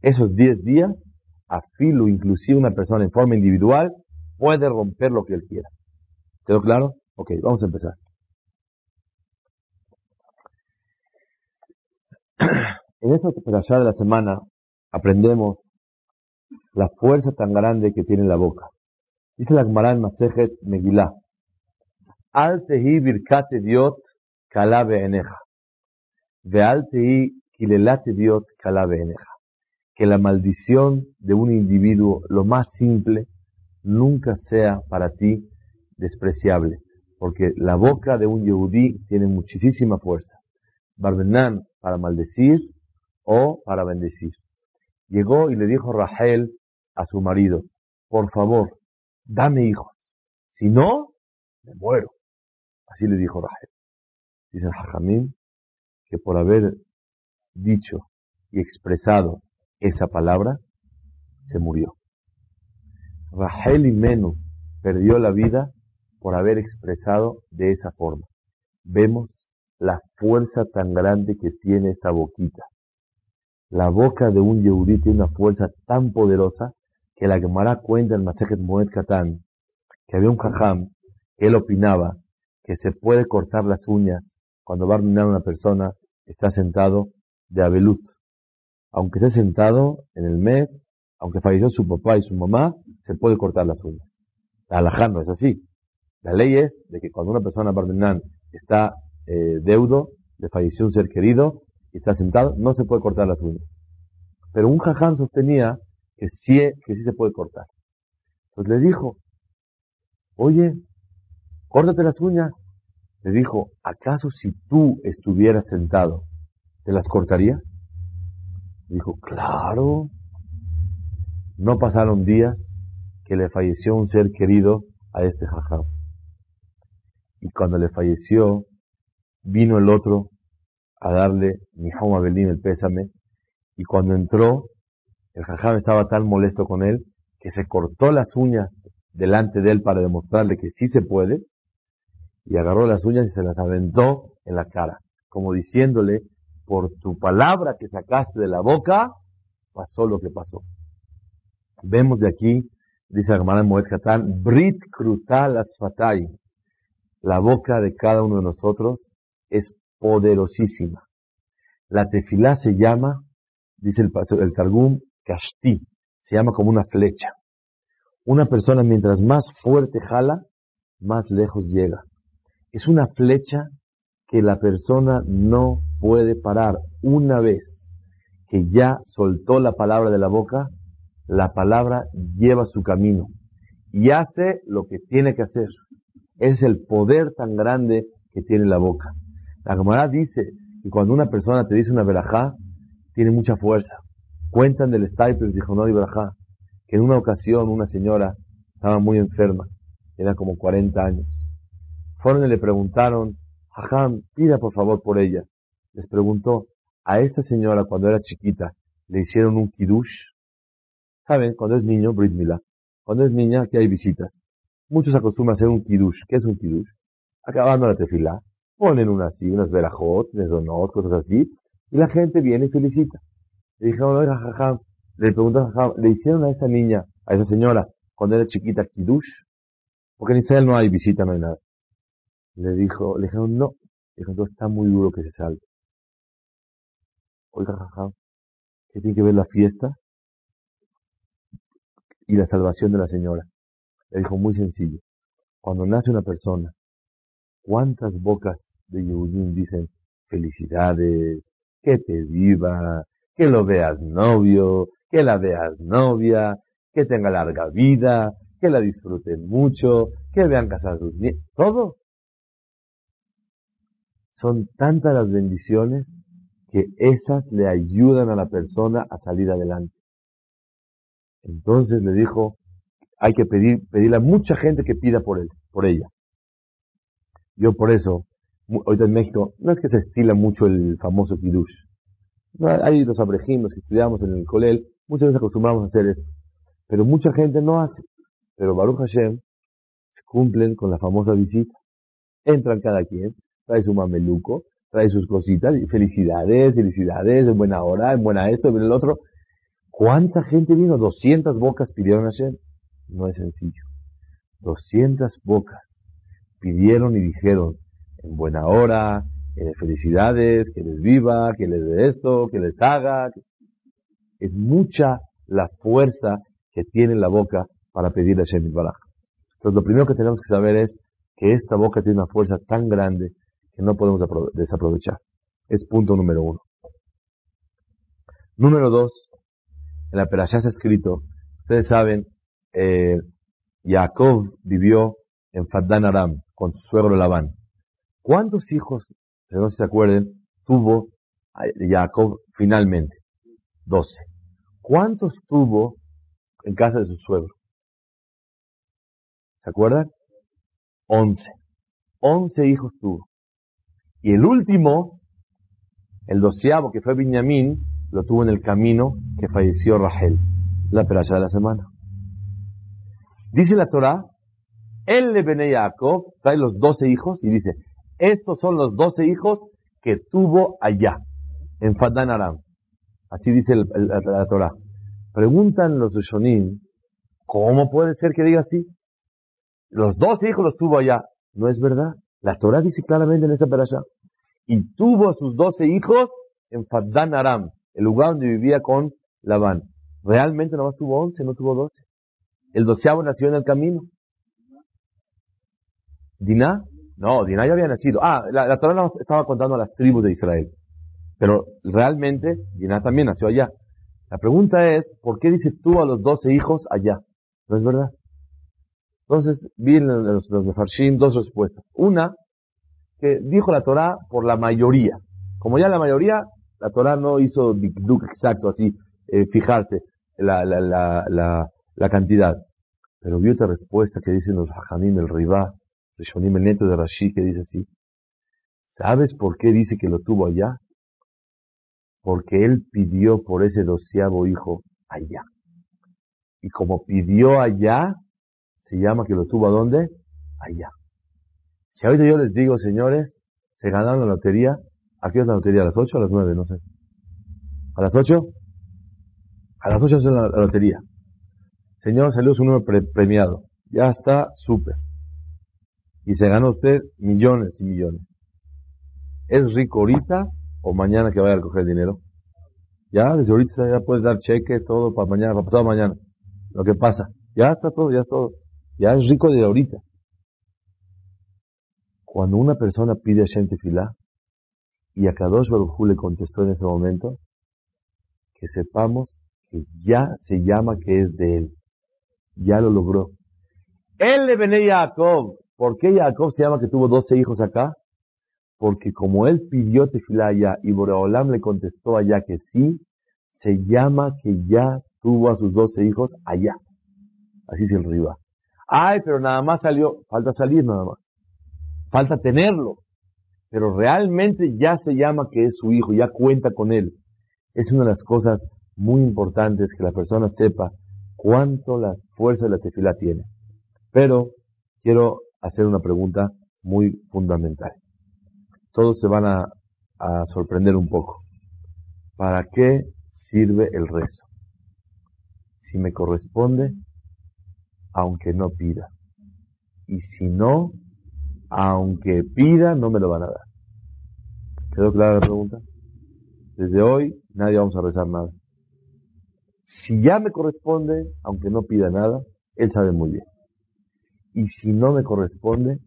Esos 10 días, a filo, inclusive una persona en forma individual, puede romper lo que él quiera. ¿Quedó claro? Ok, vamos a empezar. En esta allá de la semana aprendemos la fuerza tan grande que tiene la boca. Dice la Gemara en Masejet Megillah, Al tehi birkate diot kalabe eneja, ve al tehi kilelate diot kalabe eneja. Que la maldición de un individuo, lo más simple, nunca sea para ti despreciable, porque la boca de un yehudí tiene muchísima fuerza. Barbenán para maldecir o para bendecir. Llegó y le dijo Rahel a su marido, por favor, dame hijos, si no, me muero. Así le dijo Rahel. Dice Jajamín que por haber dicho y expresado esa palabra, se murió. Rahel y Menú perdió la vida por haber expresado de esa forma. Vemos la fuerza tan grande que tiene esta boquita. La boca de un yehudí tiene una fuerza tan poderosa que la Gemara cuenta en Masejet Moed Katan que había un jajam que él opinaba que se puede cortar las uñas cuando va a arruinar una persona, está sentado de abelut. Aunque esté sentado en el mes, aunque falleció su papá y su mamá, se puede cortar las uñas. La no es así. La ley es de que cuando una persona barmenán está eh, deudo, le falleció un ser querido y está sentado, no se puede cortar las uñas. Pero un jaján sostenía que sí, que sí se puede cortar. Entonces le dijo, oye, córtate las uñas. Le dijo, ¿acaso si tú estuvieras sentado, te las cortarías? Dijo, claro. No pasaron días que le falleció un ser querido a este jajam. Y cuando le falleció, vino el otro a darle mi Belín el pésame. Y cuando entró, el jajam estaba tan molesto con él que se cortó las uñas delante de él para demostrarle que sí se puede. Y agarró las uñas y se las aventó en la cara, como diciéndole, por tu palabra que sacaste de la boca, pasó lo que pasó. Vemos de aquí, dice la hermana Moed Brit Krutal Asfatay, la boca de cada uno de nosotros es poderosísima. La tefilá se llama, dice el, el Targum, kashti, se llama como una flecha. Una persona mientras más fuerte jala, más lejos llega. Es una flecha que la persona no puede parar. Una vez que ya soltó la palabra de la boca, la palabra lleva su camino y hace lo que tiene que hacer. Es el poder tan grande que tiene la boca. La Gemara dice que cuando una persona te dice una verajá, tiene mucha fuerza. Cuentan del Stiples dijo no verajá, que en una ocasión una señora estaba muy enferma, era como 40 años. Fueron y le preguntaron, Jajam, pida por favor por ella. Les preguntó, a esta señora cuando era chiquita, ¿le hicieron un kiddush? ¿Saben? Cuando es niño, Brit. Cuando es niña, aquí hay visitas. Muchos acostumbran a hacer un kiddush. ¿Qué es un kiddush? Acabando la tefilá, ponen unas así, unas verajot, unas cosas así, y la gente viene y felicita. Le dijeron, oiga, jajam, le preguntaron, jajam, ¿le hicieron a esa niña, a esa señora, cuando era chiquita, kiddush? Porque en Israel no hay visita, no hay nada. Le dijo, le dijeron, no. Le dijo, está muy duro que se salve. Oiga, ¿qué tiene que ver la fiesta y la salvación de la señora. Le dijo muy sencillo. Cuando nace una persona, ¿cuántas bocas de Yehudim dicen felicidades, que te viva, que lo veas novio, que la veas novia, que tenga larga vida, que la disfruten mucho, que vean casar sus nietos, todo. Son tantas las bendiciones que esas le ayudan a la persona a salir adelante. Entonces le dijo, hay que pedir, pedirle a mucha gente que pida por él, por ella. Yo por eso, ahorita en México, no es que se estila mucho el famoso kiddush. hay los abrejim, los que estudiamos en el colel, muchas veces acostumbramos a hacer esto. Pero mucha gente no hace. Pero Baruch Hashem cumplen con la famosa visita. Entran cada quien, trae su mameluco, trae sus cositas, felicidades, felicidades, en buena hora, en buena esto, en el otro. ¿Cuánta gente vino? 200 bocas pidieron ayer. No es sencillo. 200 bocas pidieron y dijeron, en buena hora, eh, felicidades, que les viva, que les dé esto, que les haga. Es mucha la fuerza que tiene la boca para pedirle a Shem Baraj. Entonces lo primero que tenemos que saber es que esta boca tiene una fuerza tan grande que no podemos desaprovechar. Es punto número uno. Número dos, en la Perashá está escrito, ustedes saben, eh, Jacob vivió en Faddan Aram con su suegro Labán. ¿Cuántos hijos, si no se acuerden, tuvo Jacob finalmente? Doce. ¿Cuántos tuvo en casa de su suegro? ¿Se acuerdan? Once. Once hijos tuvo. Y el último, el doceavo, que fue Benjamín, lo tuvo en el camino que falleció Rachel, la peralla de la semana. Dice la Torah Él le viene Jacob, trae los doce hijos y dice, estos son los doce hijos que tuvo allá, en Fadan Aram. Así dice la, Torah. Preguntan los Shonim, ¿cómo puede ser que diga así? Los doce hijos los tuvo allá. No es verdad. La Torah dice claramente en esta perasha. Y tuvo a sus doce hijos en Fadan Aram, el lugar donde vivía con Labán. Realmente nomás tuvo once, no tuvo doce. El doceavo nació en el camino. ¿Diná? No, Diná ya había nacido. Ah, la, la Torah estaba contando a las tribus de Israel. Pero realmente Diná también nació allá. La pregunta es, ¿por qué dice tú a los doce hijos allá? ¿No es verdad? Entonces, vi en los, los Mefarshim dos respuestas. Una, que dijo la Torah por la mayoría. Como ya la mayoría, la Torah no hizo exacto así, eh, fijarse la, la, la, la, cantidad. Pero vi otra respuesta que dicen los Hajamim, el Ribá, el neto de Rashi, que dice así. ¿Sabes por qué dice que lo tuvo allá? Porque él pidió por ese doceavo hijo allá. Y como pidió allá, se llama que lo tuvo a dónde? Allá. Si ahorita yo les digo, señores, se ganaron la lotería, ¿a qué es la lotería? ¿A las 8 o a las 9? No sé. ¿A las 8? A las 8 es la, lotería. Señor, salió su número premiado. Ya está súper. Y se ganó usted millones y millones. ¿Es rico ahorita o mañana que vaya a recoger dinero? Ya, desde ahorita ya puedes dar cheque, todo para mañana, para pasado mañana. Lo que pasa, ya está todo, ya es todo. Ya es rico de ahorita. Cuando una persona pide a Shem Tefilá, y a Kadosh Baruj le contestó en ese momento, que sepamos que ya se llama que es de él. Ya lo logró. Él le venía a Jacob. ¿Por qué Jacob se llama que tuvo doce hijos acá? Porque como él pidió tefilá allá y Boreolam le contestó allá que sí, se llama que ya tuvo a sus doce hijos allá. Así se arriba. Ay, pero nada más salió, falta salir nada más. Falta tenerlo. Pero realmente ya se llama que es su hijo, ya cuenta con él. Es una de las cosas muy importantes que la persona sepa cuánto la fuerza de la tefila tiene. Pero quiero hacer una pregunta muy fundamental. Todos se van a, sorprender un poco. ¿Para qué sirve el rezo? Si me corresponde, aunque no pida. Y si no, aunque pida, no me lo van a dar. ¿Quedó clara la pregunta? Desde hoy nadie vamos a rezar nada. Si ya me corresponde, aunque no pida nada, él sabe muy bien. Y si no me corresponde,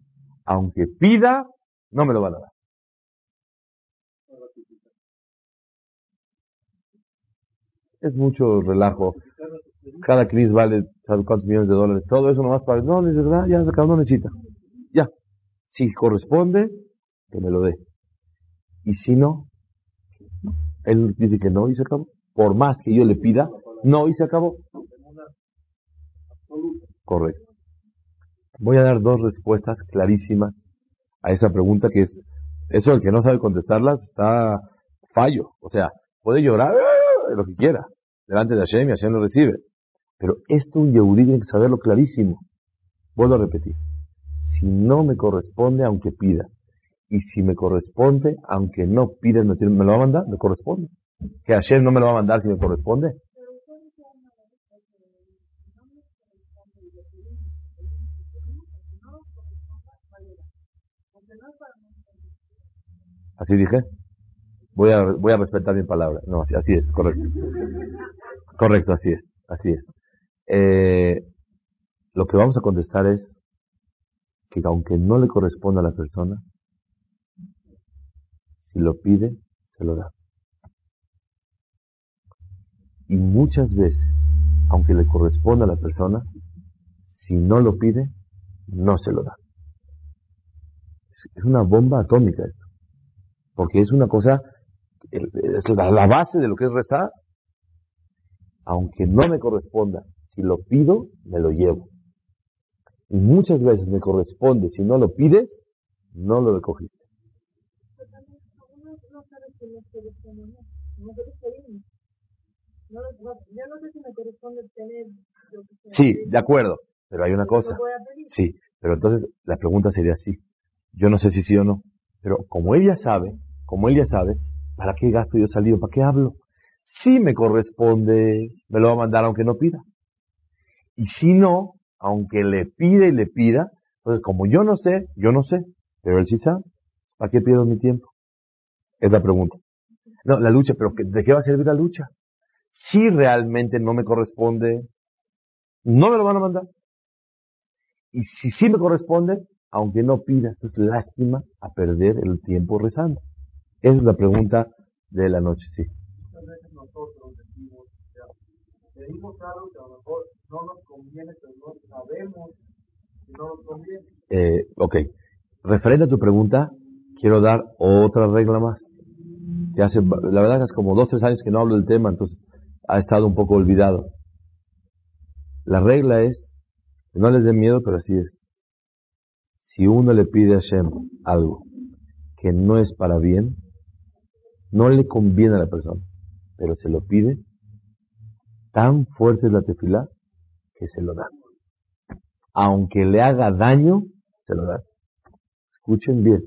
aunque pida, no me lo van a dar. Es mucho relajo. Cada crisis vale cuántos millones de dólares. Todo eso nomás para... No, es verdad, ya cada uno necesita. Si corresponde, que me lo dé. Y si no, él dice que no y se acabó. Por más que yo le pida, no y se acabó. Correcto. Voy a dar dos respuestas clarísimas a esa pregunta que es, eso el que no sabe contestarlas está fallo. O sea, puede llorar ¡ah! lo que quiera delante de Hashem y Hashem lo recibe. Pero esto un Yehudí tiene que saberlo clarísimo. Vuelvo a repetir. Si no me corresponde, aunque pida. Y si me corresponde, aunque no pida, me, lo va a mandar, me corresponde. Que Hashem no me lo va a mandar si me corresponde. ¿Así dije? Voy a, voy a respetar mi palabra. No, así, es, correcto. Correcto, así es, así es. Eh, lo que vamos a contestar es que aunque no le corresponda a la persona, si lo pide, se lo da. Y muchas veces, aunque le corresponda a la persona, si no lo pide, no se lo da. Es una bomba atómica esto. Porque es una cosa, es la base de lo que es rezar. Aunque no me corresponda, si lo pido, me lo llevo. Y muchas veces me corresponde, si no lo pides, no lo recogiste. Sí, de acuerdo, pero hay una cosa. Sí, Pero entonces la pregunta sería así. Yo no sé si sí o no. Pero como ella sabe, como ella sabe, ¿para qué gasto yo salido? ¿Para qué hablo? Si me corresponde, me lo va a mandar aunque no pida. Y si no, aunque le pide y le pida, entonces como yo no sé, yo no sé, pero él sí sabe, ¿para qué pierdo mi tiempo? Es la pregunta. No, la lucha, pero ¿de qué va a servir la lucha? Si realmente no me corresponde, no me lo van a mandar. Y si sí me corresponde, aunque no pida, es lástima a perder el tiempo rezando. Esa es la pregunta de la noche, sí. nosotros decimos, pedimos algo que a lo mejor no nos conviene, pero no sabemos si no nos conviene. Eh, ok. Referente a tu pregunta, quiero dar otra regla más. Que hace, la verdad es como dos, tres años que no hablo del tema, entonces ha estado un poco olvidado. La regla es, no les dé miedo, pero así es. Si uno le pide a Hashem algo que no es para bien, no le conviene a la persona, pero se lo pide, tan fuerte es la tefilá que se lo da. Aunque le haga daño, se lo da. Escuchen bien.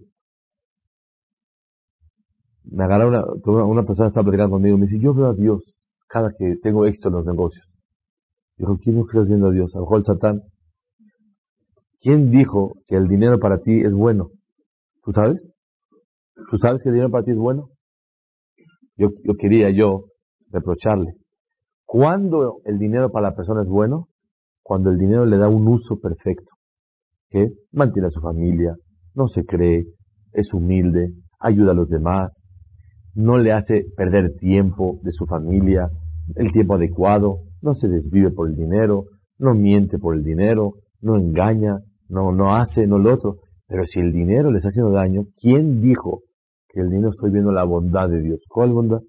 Me agarra una, una persona estaba platicando conmigo, me dice, yo veo a Dios cada que tengo éxito en los negocios. Dijo, ¿quién no crees viendo a Dios? A lo mejor el Satán. ¿Quién dijo que el dinero para ti es bueno? ¿Tú sabes? ¿Tú sabes que el dinero para ti es bueno? Yo, quería yo reprocharle. ¿Cuándo el dinero para la persona es bueno? Cuando el dinero le da un uso perfecto. Que mantiene a su familia, no se cree, es humilde, ayuda a los demás, no le hace perder tiempo de su familia, el tiempo adecuado, no se desvive por el dinero, no miente por el dinero, no engaña, no, no hace, no lo otro. Pero si el dinero le está haciendo daño, ¿quién dijo que el dinero estoy viendo la bondad de Dios. ¿Cuál bondad?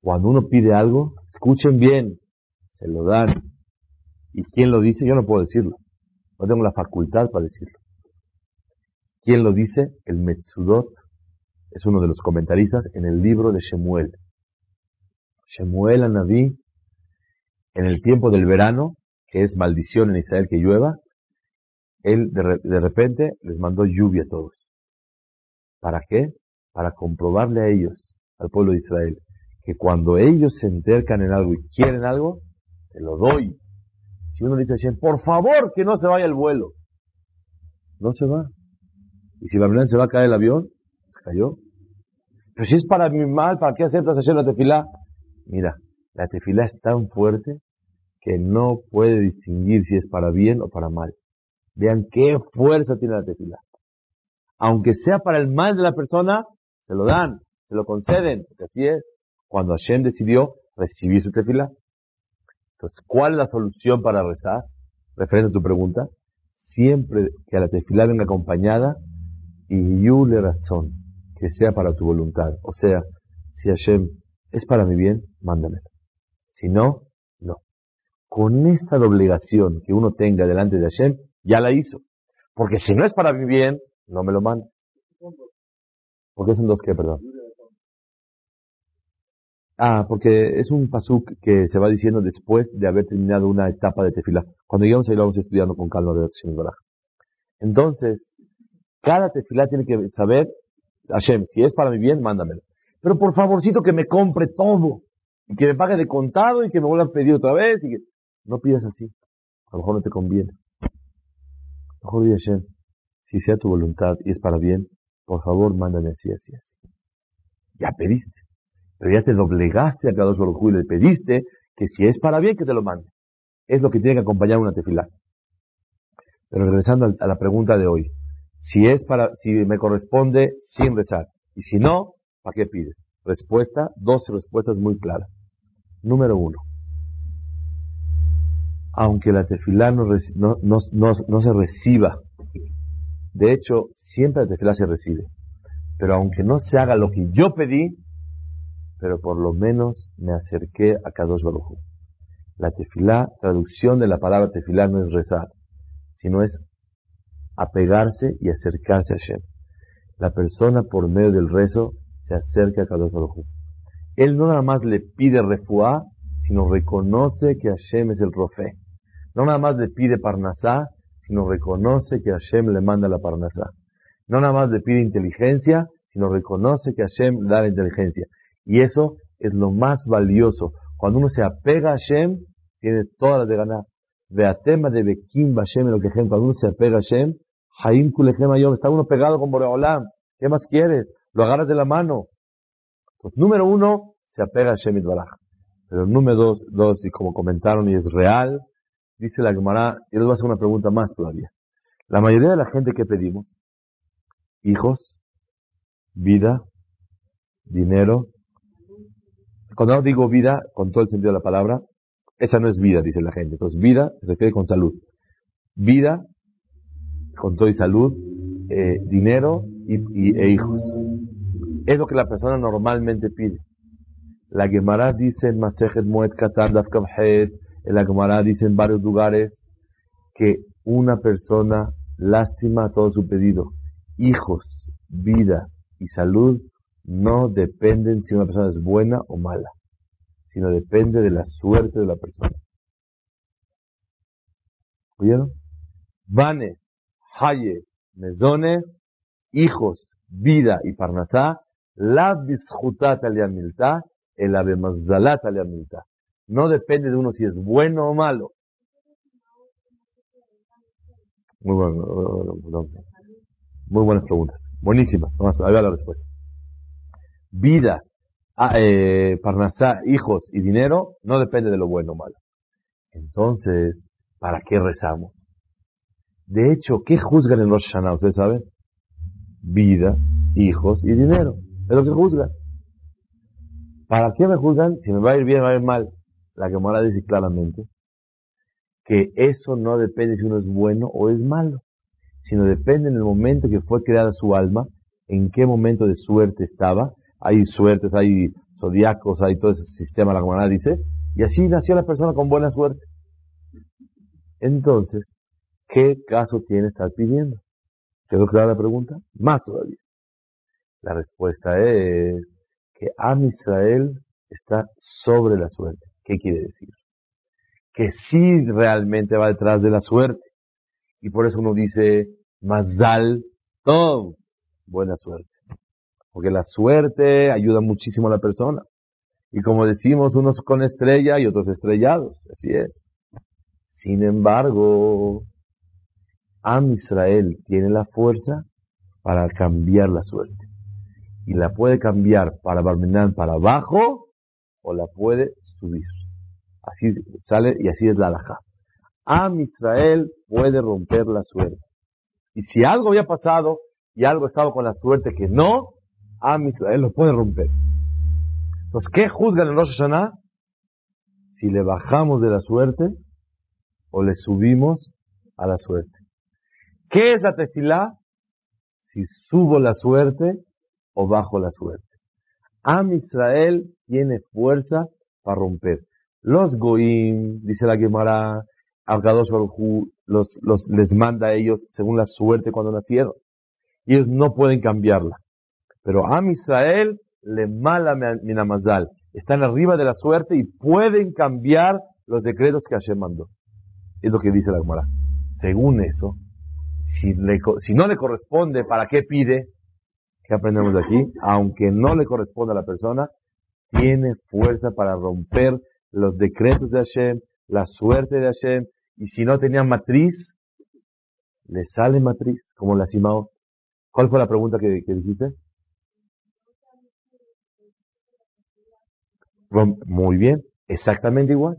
Cuando uno pide algo, escuchen bien, se lo dan. ¿Y quién lo dice? Yo no puedo decirlo. No tengo la facultad para decirlo. ¿Quién lo dice? El Metzudot es uno de los comentaristas en el libro de Shemuel. Shemuel Anabí, en el tiempo del verano, que es maldición en Israel que llueva, él de, de repente les mandó lluvia a todos. ¿Para qué? Para comprobarle a ellos, al pueblo de Israel, que cuando ellos se entercan en algo y quieren algo, te lo doy. Si uno dice a por favor que no se vaya el vuelo, no se va. Y si la se va a caer el avión, se cayó. Pero si es para mi mal, ¿para qué aceptas hacer la tefilá? Mira, la tefilá es tan fuerte que no puede distinguir si es para bien o para mal. Vean qué fuerza tiene la tefilá aunque sea para el mal de la persona, se lo dan, se lo conceden, porque así es. Cuando Hashem decidió recibir su tefila. Entonces, ¿cuál es la solución para rezar? Referente a tu pregunta, siempre que a la tefila venga acompañada, y yule razón, que sea para tu voluntad. O sea, si Hashem es para mi bien, mándame. Si no, no. Con esta doblegación que uno tenga delante de Hashem, ya la hizo. Porque si no es para mi bien, no me lo manda. ¿Por qué son dos qué, perdón? Ah, porque es un pasuk que se va diciendo después de haber terminado una etapa de tefila. Cuando llegamos ahí lo vamos estudiando con calma de Entonces, cada tefila tiene que saber, Hashem, si es para mi bien, mándamelo. Pero por favorcito que me compre todo. Y que me pague de contado y que me vuelva a pedir otra vez. Y que... No pidas así. A lo mejor no te conviene. Mejor dice Hashem, si sea tu voluntad y es para bien, por favor, mándame así, así, así. Ya pediste. Pero ya te doblegaste a cada dos y le pediste que si es para bien, que te lo mande. Es lo que tiene que acompañar una tefilá. Pero regresando a la pregunta de hoy. Si es para, si me corresponde, sin rezar. Y si no, ¿para qué pides? Respuesta, dos respuestas muy claras. Número uno. Aunque la tefilá no, no, no se reciba de hecho, siempre la tefilá se recibe. Pero aunque no se haga lo que yo pedí, pero por lo menos me acerqué a Kadosh Baruj La tefilá, traducción de la palabra tefilá no es rezar, sino es apegarse y acercarse a Hashem. La persona por medio del rezo se acerca a Kadosh Baruj Él no nada más le pide refuá, sino reconoce que Hashem es el rofe. No nada más le pide parnasá, sino reconoce que Hashem le manda la parnasá. No nada más le pide inteligencia, sino reconoce que Hashem da la inteligencia. Y eso es lo más valioso. Cuando uno se apega a Hashem, tiene todas las de ganar. tema de Bekim Hashem, lo que cuando uno se apega a Hashem, Haim Kulechem Ayom, está uno pegado con Boreolam. ¿Qué más quieres? Lo agarras de la mano. Pues, número uno, se apega a Hashem Baraj. Pero número dos, dos, y como comentaron, y es real, dice la Gemara, y les voy a hacer una pregunta más todavía. La mayoría de la gente que pedimos, hijos, vida, dinero, cuando digo vida, con todo el sentido de la palabra, esa no es vida, dice la gente. Entonces, vida se refiere con salud. Vida, con todo y salud, eh, dinero y, e hijos. Es lo que la persona normalmente pide. La Gemara dice en Masejet Moed Katan en la Gemara dice en varios lugares que una persona lástima todo su pedido. Hijos, vida y salud no dependen si una persona es buena o mala, sino depende de la suerte de la persona. ¿Oyeron? Vane, Haye, Mezone, hijos, vida y parnasá, la disjutat aliamilta, el abemazdalat aliamilta. No depende de uno si es bueno o malo. Muy bueno, muy buenas preguntas. Buenísimas. Vamos a ver la respuesta vida, eh, parnasá, hijos y dinero, no depende de lo bueno o malo. Entonces, ¿para qué rezamos? De hecho, ¿qué juzgan en Rosh Hashanah? ¿Ustedes saben? Vida, hijos y dinero. Es lo que juzgan. ¿Para qué me juzgan? Si me va a ir bien, o va a ir mal. La Gemara dice claramente que eso no depende si uno es bueno o es malo, sino depende en el momento que fue creada su alma, en qué momento de suerte estaba hay suertes, hay zodiacos, hay todo ese sistema, la comunidad dice, y así nació la persona con buena suerte. Entonces, ¿qué caso tiene estar pidiendo? ¿Quedó clara la pregunta? Más todavía. La respuesta es que Am Israel está sobre la suerte. ¿Qué quiere decir? Que sí realmente va detrás de la suerte. Y por eso uno dice, Mazal Tov, buena suerte. Porque la suerte ayuda muchísimo a la persona. Y como decimos, unos con estrella y otros estrellados. Así es. Sin embargo, Am Israel tiene la fuerza para cambiar la suerte. Y la puede cambiar para para abajo o la puede subir. Así sale y así es la alhaja. Am Israel puede romper la suerte. Y si algo había pasado y algo estaba con la suerte que no, Am Israel lo puede romper. Entonces, ¿qué juzgan en Rosh Hashanah? Si le bajamos de la suerte o le subimos a la suerte. ¿Qué es la tefilá? Si subo la suerte o bajo la suerte. Am Israel tiene fuerza para romper. Los goim, dice la Gemara, Abgadosh los, los, les manda a ellos según la suerte cuando nacieron. Ellos no pueden cambiarla. Pero Am Israel le mala minamazal. Están arriba de la suerte y pueden cambiar los decretos que Hashem mandó. Es lo que dice la Gemara. Según eso, si, no le corresponde, ¿para qué pide? ¿Qué aprendemos de aquí? Aunque no le corresponde a la persona, tiene fuerza para romper los decretos de Hashem, la suerte de Hashem, y si no tenía matriz, le sale matriz, como la Simao. ¿Cuál fue la pregunta que dijiste? Muy bien, exactamente igual.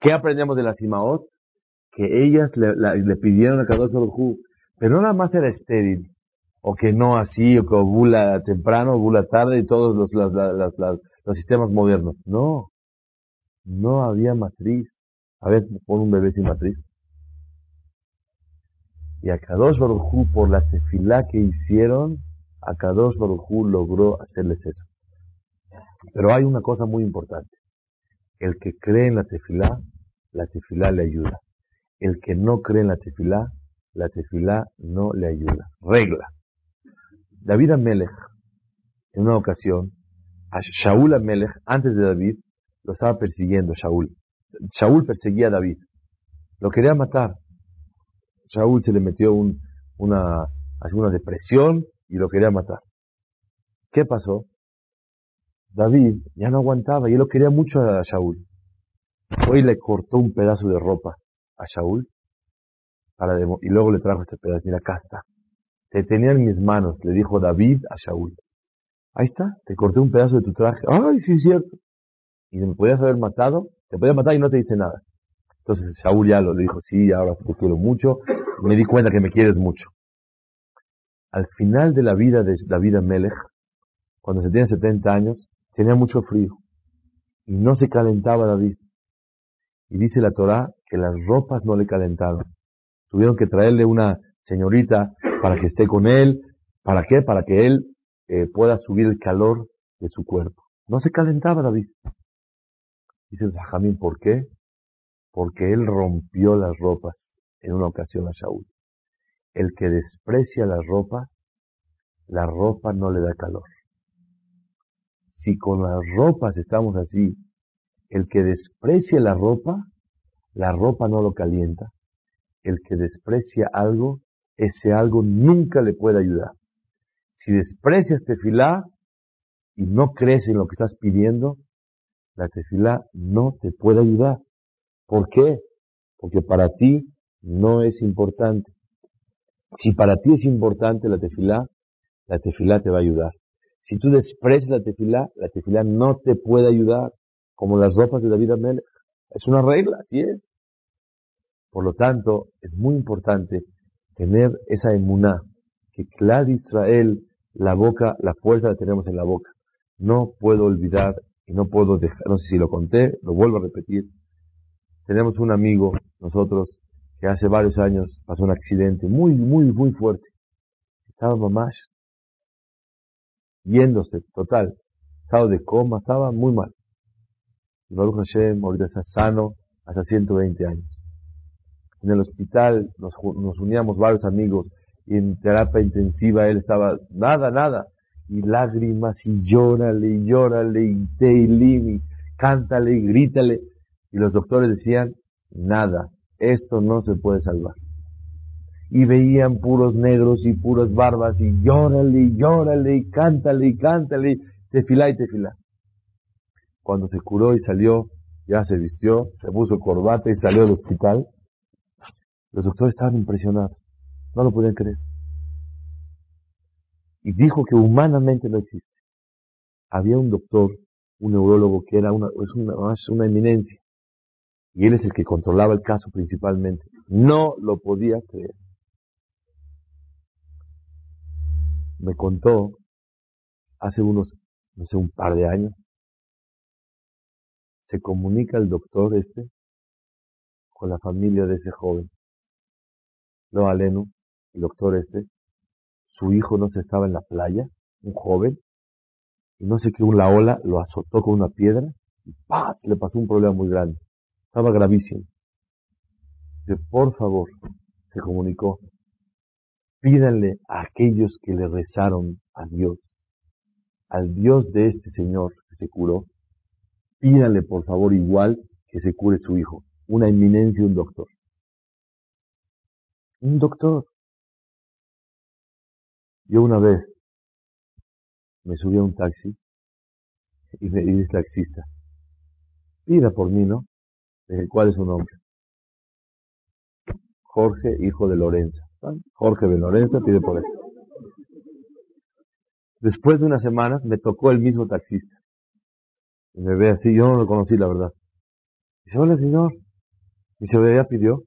¿Qué aprendemos de la Simaot? Que ellas le, pidieron a Kadosh Baruj pero no nada más era estéril, o que no así, o que ovula temprano, ovula tarde y todos los, los sistemas modernos. No, no había matriz. A ver, pon un bebé sin matriz. Y a Kadosh Baruj por la tefilá que hicieron, a Kadosh Baruj logró hacerles eso. Pero hay una cosa muy importante. El que cree en la tefilá, la tefilá le ayuda. El que no cree en la tefilá, la tefilá no le ayuda. Regla. David Amelech, en una ocasión, a Shaul Amelech, antes de David, lo estaba persiguiendo Shaul. Shaul perseguía a David. Lo quería matar. Shaul se le metió un, una, una depresión y lo quería matar. ¿Qué pasó? David ya no aguantaba y él lo quería mucho a Shaul. Hoy le cortó un pedazo de ropa a Shaul para y luego le trajo este pedazo. Mira, acá está. Te tenía en mis manos, le dijo David a Shaul. Ahí está, te corté un pedazo de tu traje. Ay, sí es cierto. Y me podías haber matado, te podía matar y no te dice nada. Entonces Shaul ya lo dijo, sí, ahora te quiero mucho. me di cuenta que me quieres mucho. Al final de la vida de David Amelech, cuando se tiene 70 años, tenía mucho frío. Y no se calentaba David. Y dice la Torá que las ropas no le calentaron. Tuvieron que traerle una señorita para que esté con él. ¿Para qué? Para que él eh, pueda subir el calor de su cuerpo. No se calentaba David. Dice Jamín, ¿por qué? Porque él rompió las ropas en una ocasión a Shaul. El que desprecia la ropa, la ropa no le da calor. Si con las ropas estamos así, el que desprecia la ropa, la ropa no lo calienta. El que desprecia algo, ese algo nunca le puede ayudar. Si desprecias tefilá y no crees en lo que estás pidiendo, la tefilá no te puede ayudar. ¿Por qué? Porque para ti no es importante. Si para ti es importante la tefilá, la tefilá te va a ayudar. Si tú desprecias la tefilá, la tefilá no te puede ayudar, como las ropas de David Amelech. Es una regla, así es. Por lo tanto, es muy importante tener esa emuná, que Clad Israel, la boca, la fuerza la tenemos en la boca. No puedo olvidar y no puedo dejar, no sé si lo conté, lo vuelvo a repetir. Tenemos un amigo, nosotros, que hace varios años pasó un accidente muy, muy, muy fuerte. Estaba mamás yéndose, total. Estado de coma, estaba muy mal. Baruch Hashem, ahorita está sano, hasta 120 años. En el hospital nos, uníamos varios amigos y en terapia intensiva él estaba nada, nada. Y lágrimas y llórale y llórale y teilim y cántale y grítale. Y los doctores decían, nada, esto no se puede salvar y veían puros negros y puras barbas y llórale y llórale y cántale y cántale, tefilá y tefilá. Cuando se curó y salió, ya se vistió, se puso corbata y salió del hospital, los doctores estaban impresionados, no lo podían creer. Y dijo que humanamente no existe. Había un doctor, un neurólogo que era una, es una, una eminencia, y él es el que controlaba el caso principalmente. No lo podía creer. Me contó hace unos, no sé, un par de años, se comunica el doctor este con la familia de ese joven. Lo aleno, el doctor este, su hijo no se estaba en la playa, un joven, y no sé qué, la ola lo azotó con una piedra y ¡paz! le pasó un problema muy grande. Estaba gravísimo. Dice, por favor, se comunicó, pídanle a aquellos que le rezaron a Dios, al Dios de este Señor que se curó, pídanle por favor igual que se cure su hijo, una eminencia, un doctor. Un doctor. Yo una vez me subí a un taxi y me dice taxista, pida por mí, ¿no? ¿Cuál es su nombre? Jorge, hijo de Lorenzo. Jorge de Lorenzo pide por él. Después de unas semanas me tocó el mismo taxista. Y me ve así, yo no lo conocí, la verdad. Dice, hola señor. Y se pidió.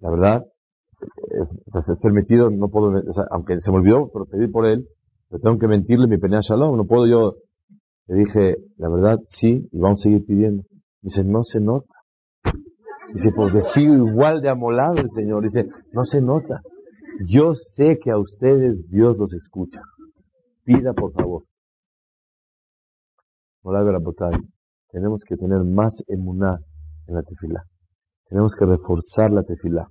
La verdad, pues es permitido, no puedo, aunque se me olvidó, pero pedí por él, pero tengo que mentirle mi pena shalom, no puedo yo. Le dije, la verdad, sí, y vamos a seguir pidiendo. Dice, no se nota. Dice, porque sigo igual de amolado el Señor. Dice, no se nota. Yo sé que a ustedes Dios los escucha. Pida, por favor. Tenemos que tener más emuná en la tefilá. Tenemos que reforzar la tefilá.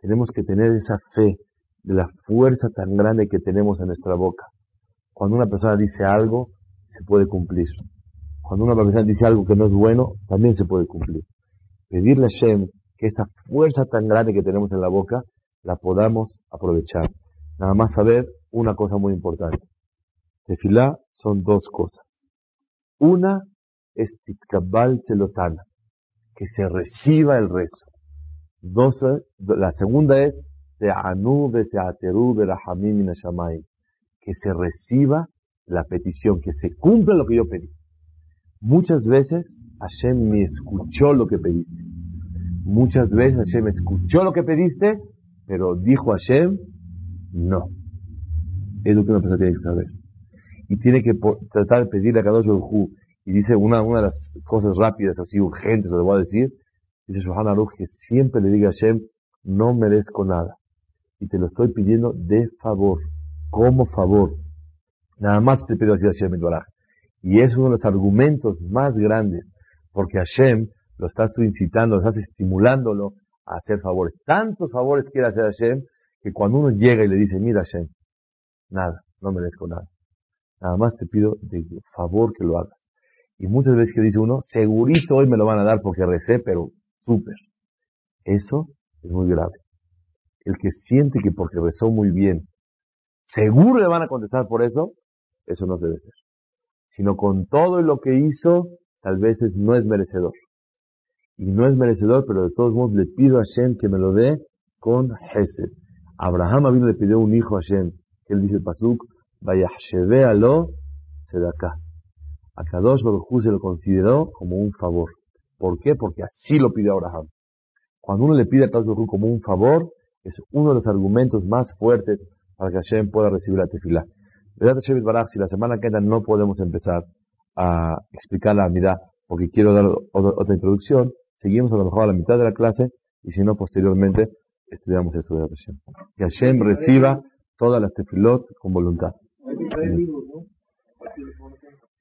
Tenemos que tener esa fe de la fuerza tan grande que tenemos en nuestra boca. Cuando una persona dice algo, se puede cumplir. Cuando una persona dice algo que no es bueno, también se puede cumplir pedirle a Shem que esa fuerza tan grande que tenemos en la boca la podamos aprovechar. Nada más saber una cosa muy importante. Tefilá son dos cosas. Una es titkabal celotana, que se reciba el rezo. Dos, la segunda es te'anu te'ateru que se reciba la petición, que se cumpla lo que yo pedí. Muchas veces Hashem me escuchó lo que pediste. Muchas veces Hashem escuchó lo que pediste, pero dijo Hashem, no. Es lo que una persona tiene que saber. Y tiene que tratar de pedirle a Kadosh Hu. Y dice una, una de las cosas rápidas, así urgentes, lo voy a decir. Dice Shohan Aruch que siempre le diga a Hashem, no merezco nada. Y te lo estoy pidiendo de favor, como favor. Nada más te pido así a Hashem Y es uno de los argumentos más grandes, porque Hashem lo estás tú incitando, lo estás estimulándolo a hacer favores. Tantos favores quiere hacer Hashem, que cuando uno llega y le dice, mira Hashem, nada, no merezco nada. Nada más te pido de favor que lo hagas. Y muchas veces que dice uno, segurito hoy me lo van a dar porque recé, pero súper. Eso es muy grave. El que siente que porque rezó muy bien, seguro le van a contestar por eso, eso no debe ser. Sino con todo lo que hizo, tal vez no es merecedor. Y no es merecedor, pero de todos modos le pido a Hashem que me lo dé con Hesed. Abraham vino le pidió un hijo a Hashem. Él dice el Pasuk, Vayasheve Sedaka. A Kadosh Baruj se lo consideró como un favor. ¿Por qué? Porque así lo pidió Abraham. Cuando uno le pide a Kadosh como un favor, es uno de los argumentos más fuertes para que Hashem pueda recibir la tefilá. Verdad, Baraj, si la semana que entra no podemos empezar a explicar la amidad, porque quiero dar otra, introducción, seguimos a lo mejor a la mitad de la clase, y si no, posteriormente estudiamos esto de Hashem. Que Hashem reciba todas las tefilot con voluntad.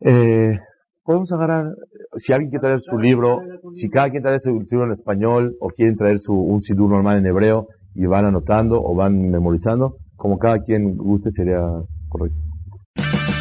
Eh, podemos agarrar, si alguien quiere traer su libro, si cada quien trae su libro en español o quieren traer su, un sidur normal en hebreo y van anotando o van memorizando, como cada quien guste sería correcto.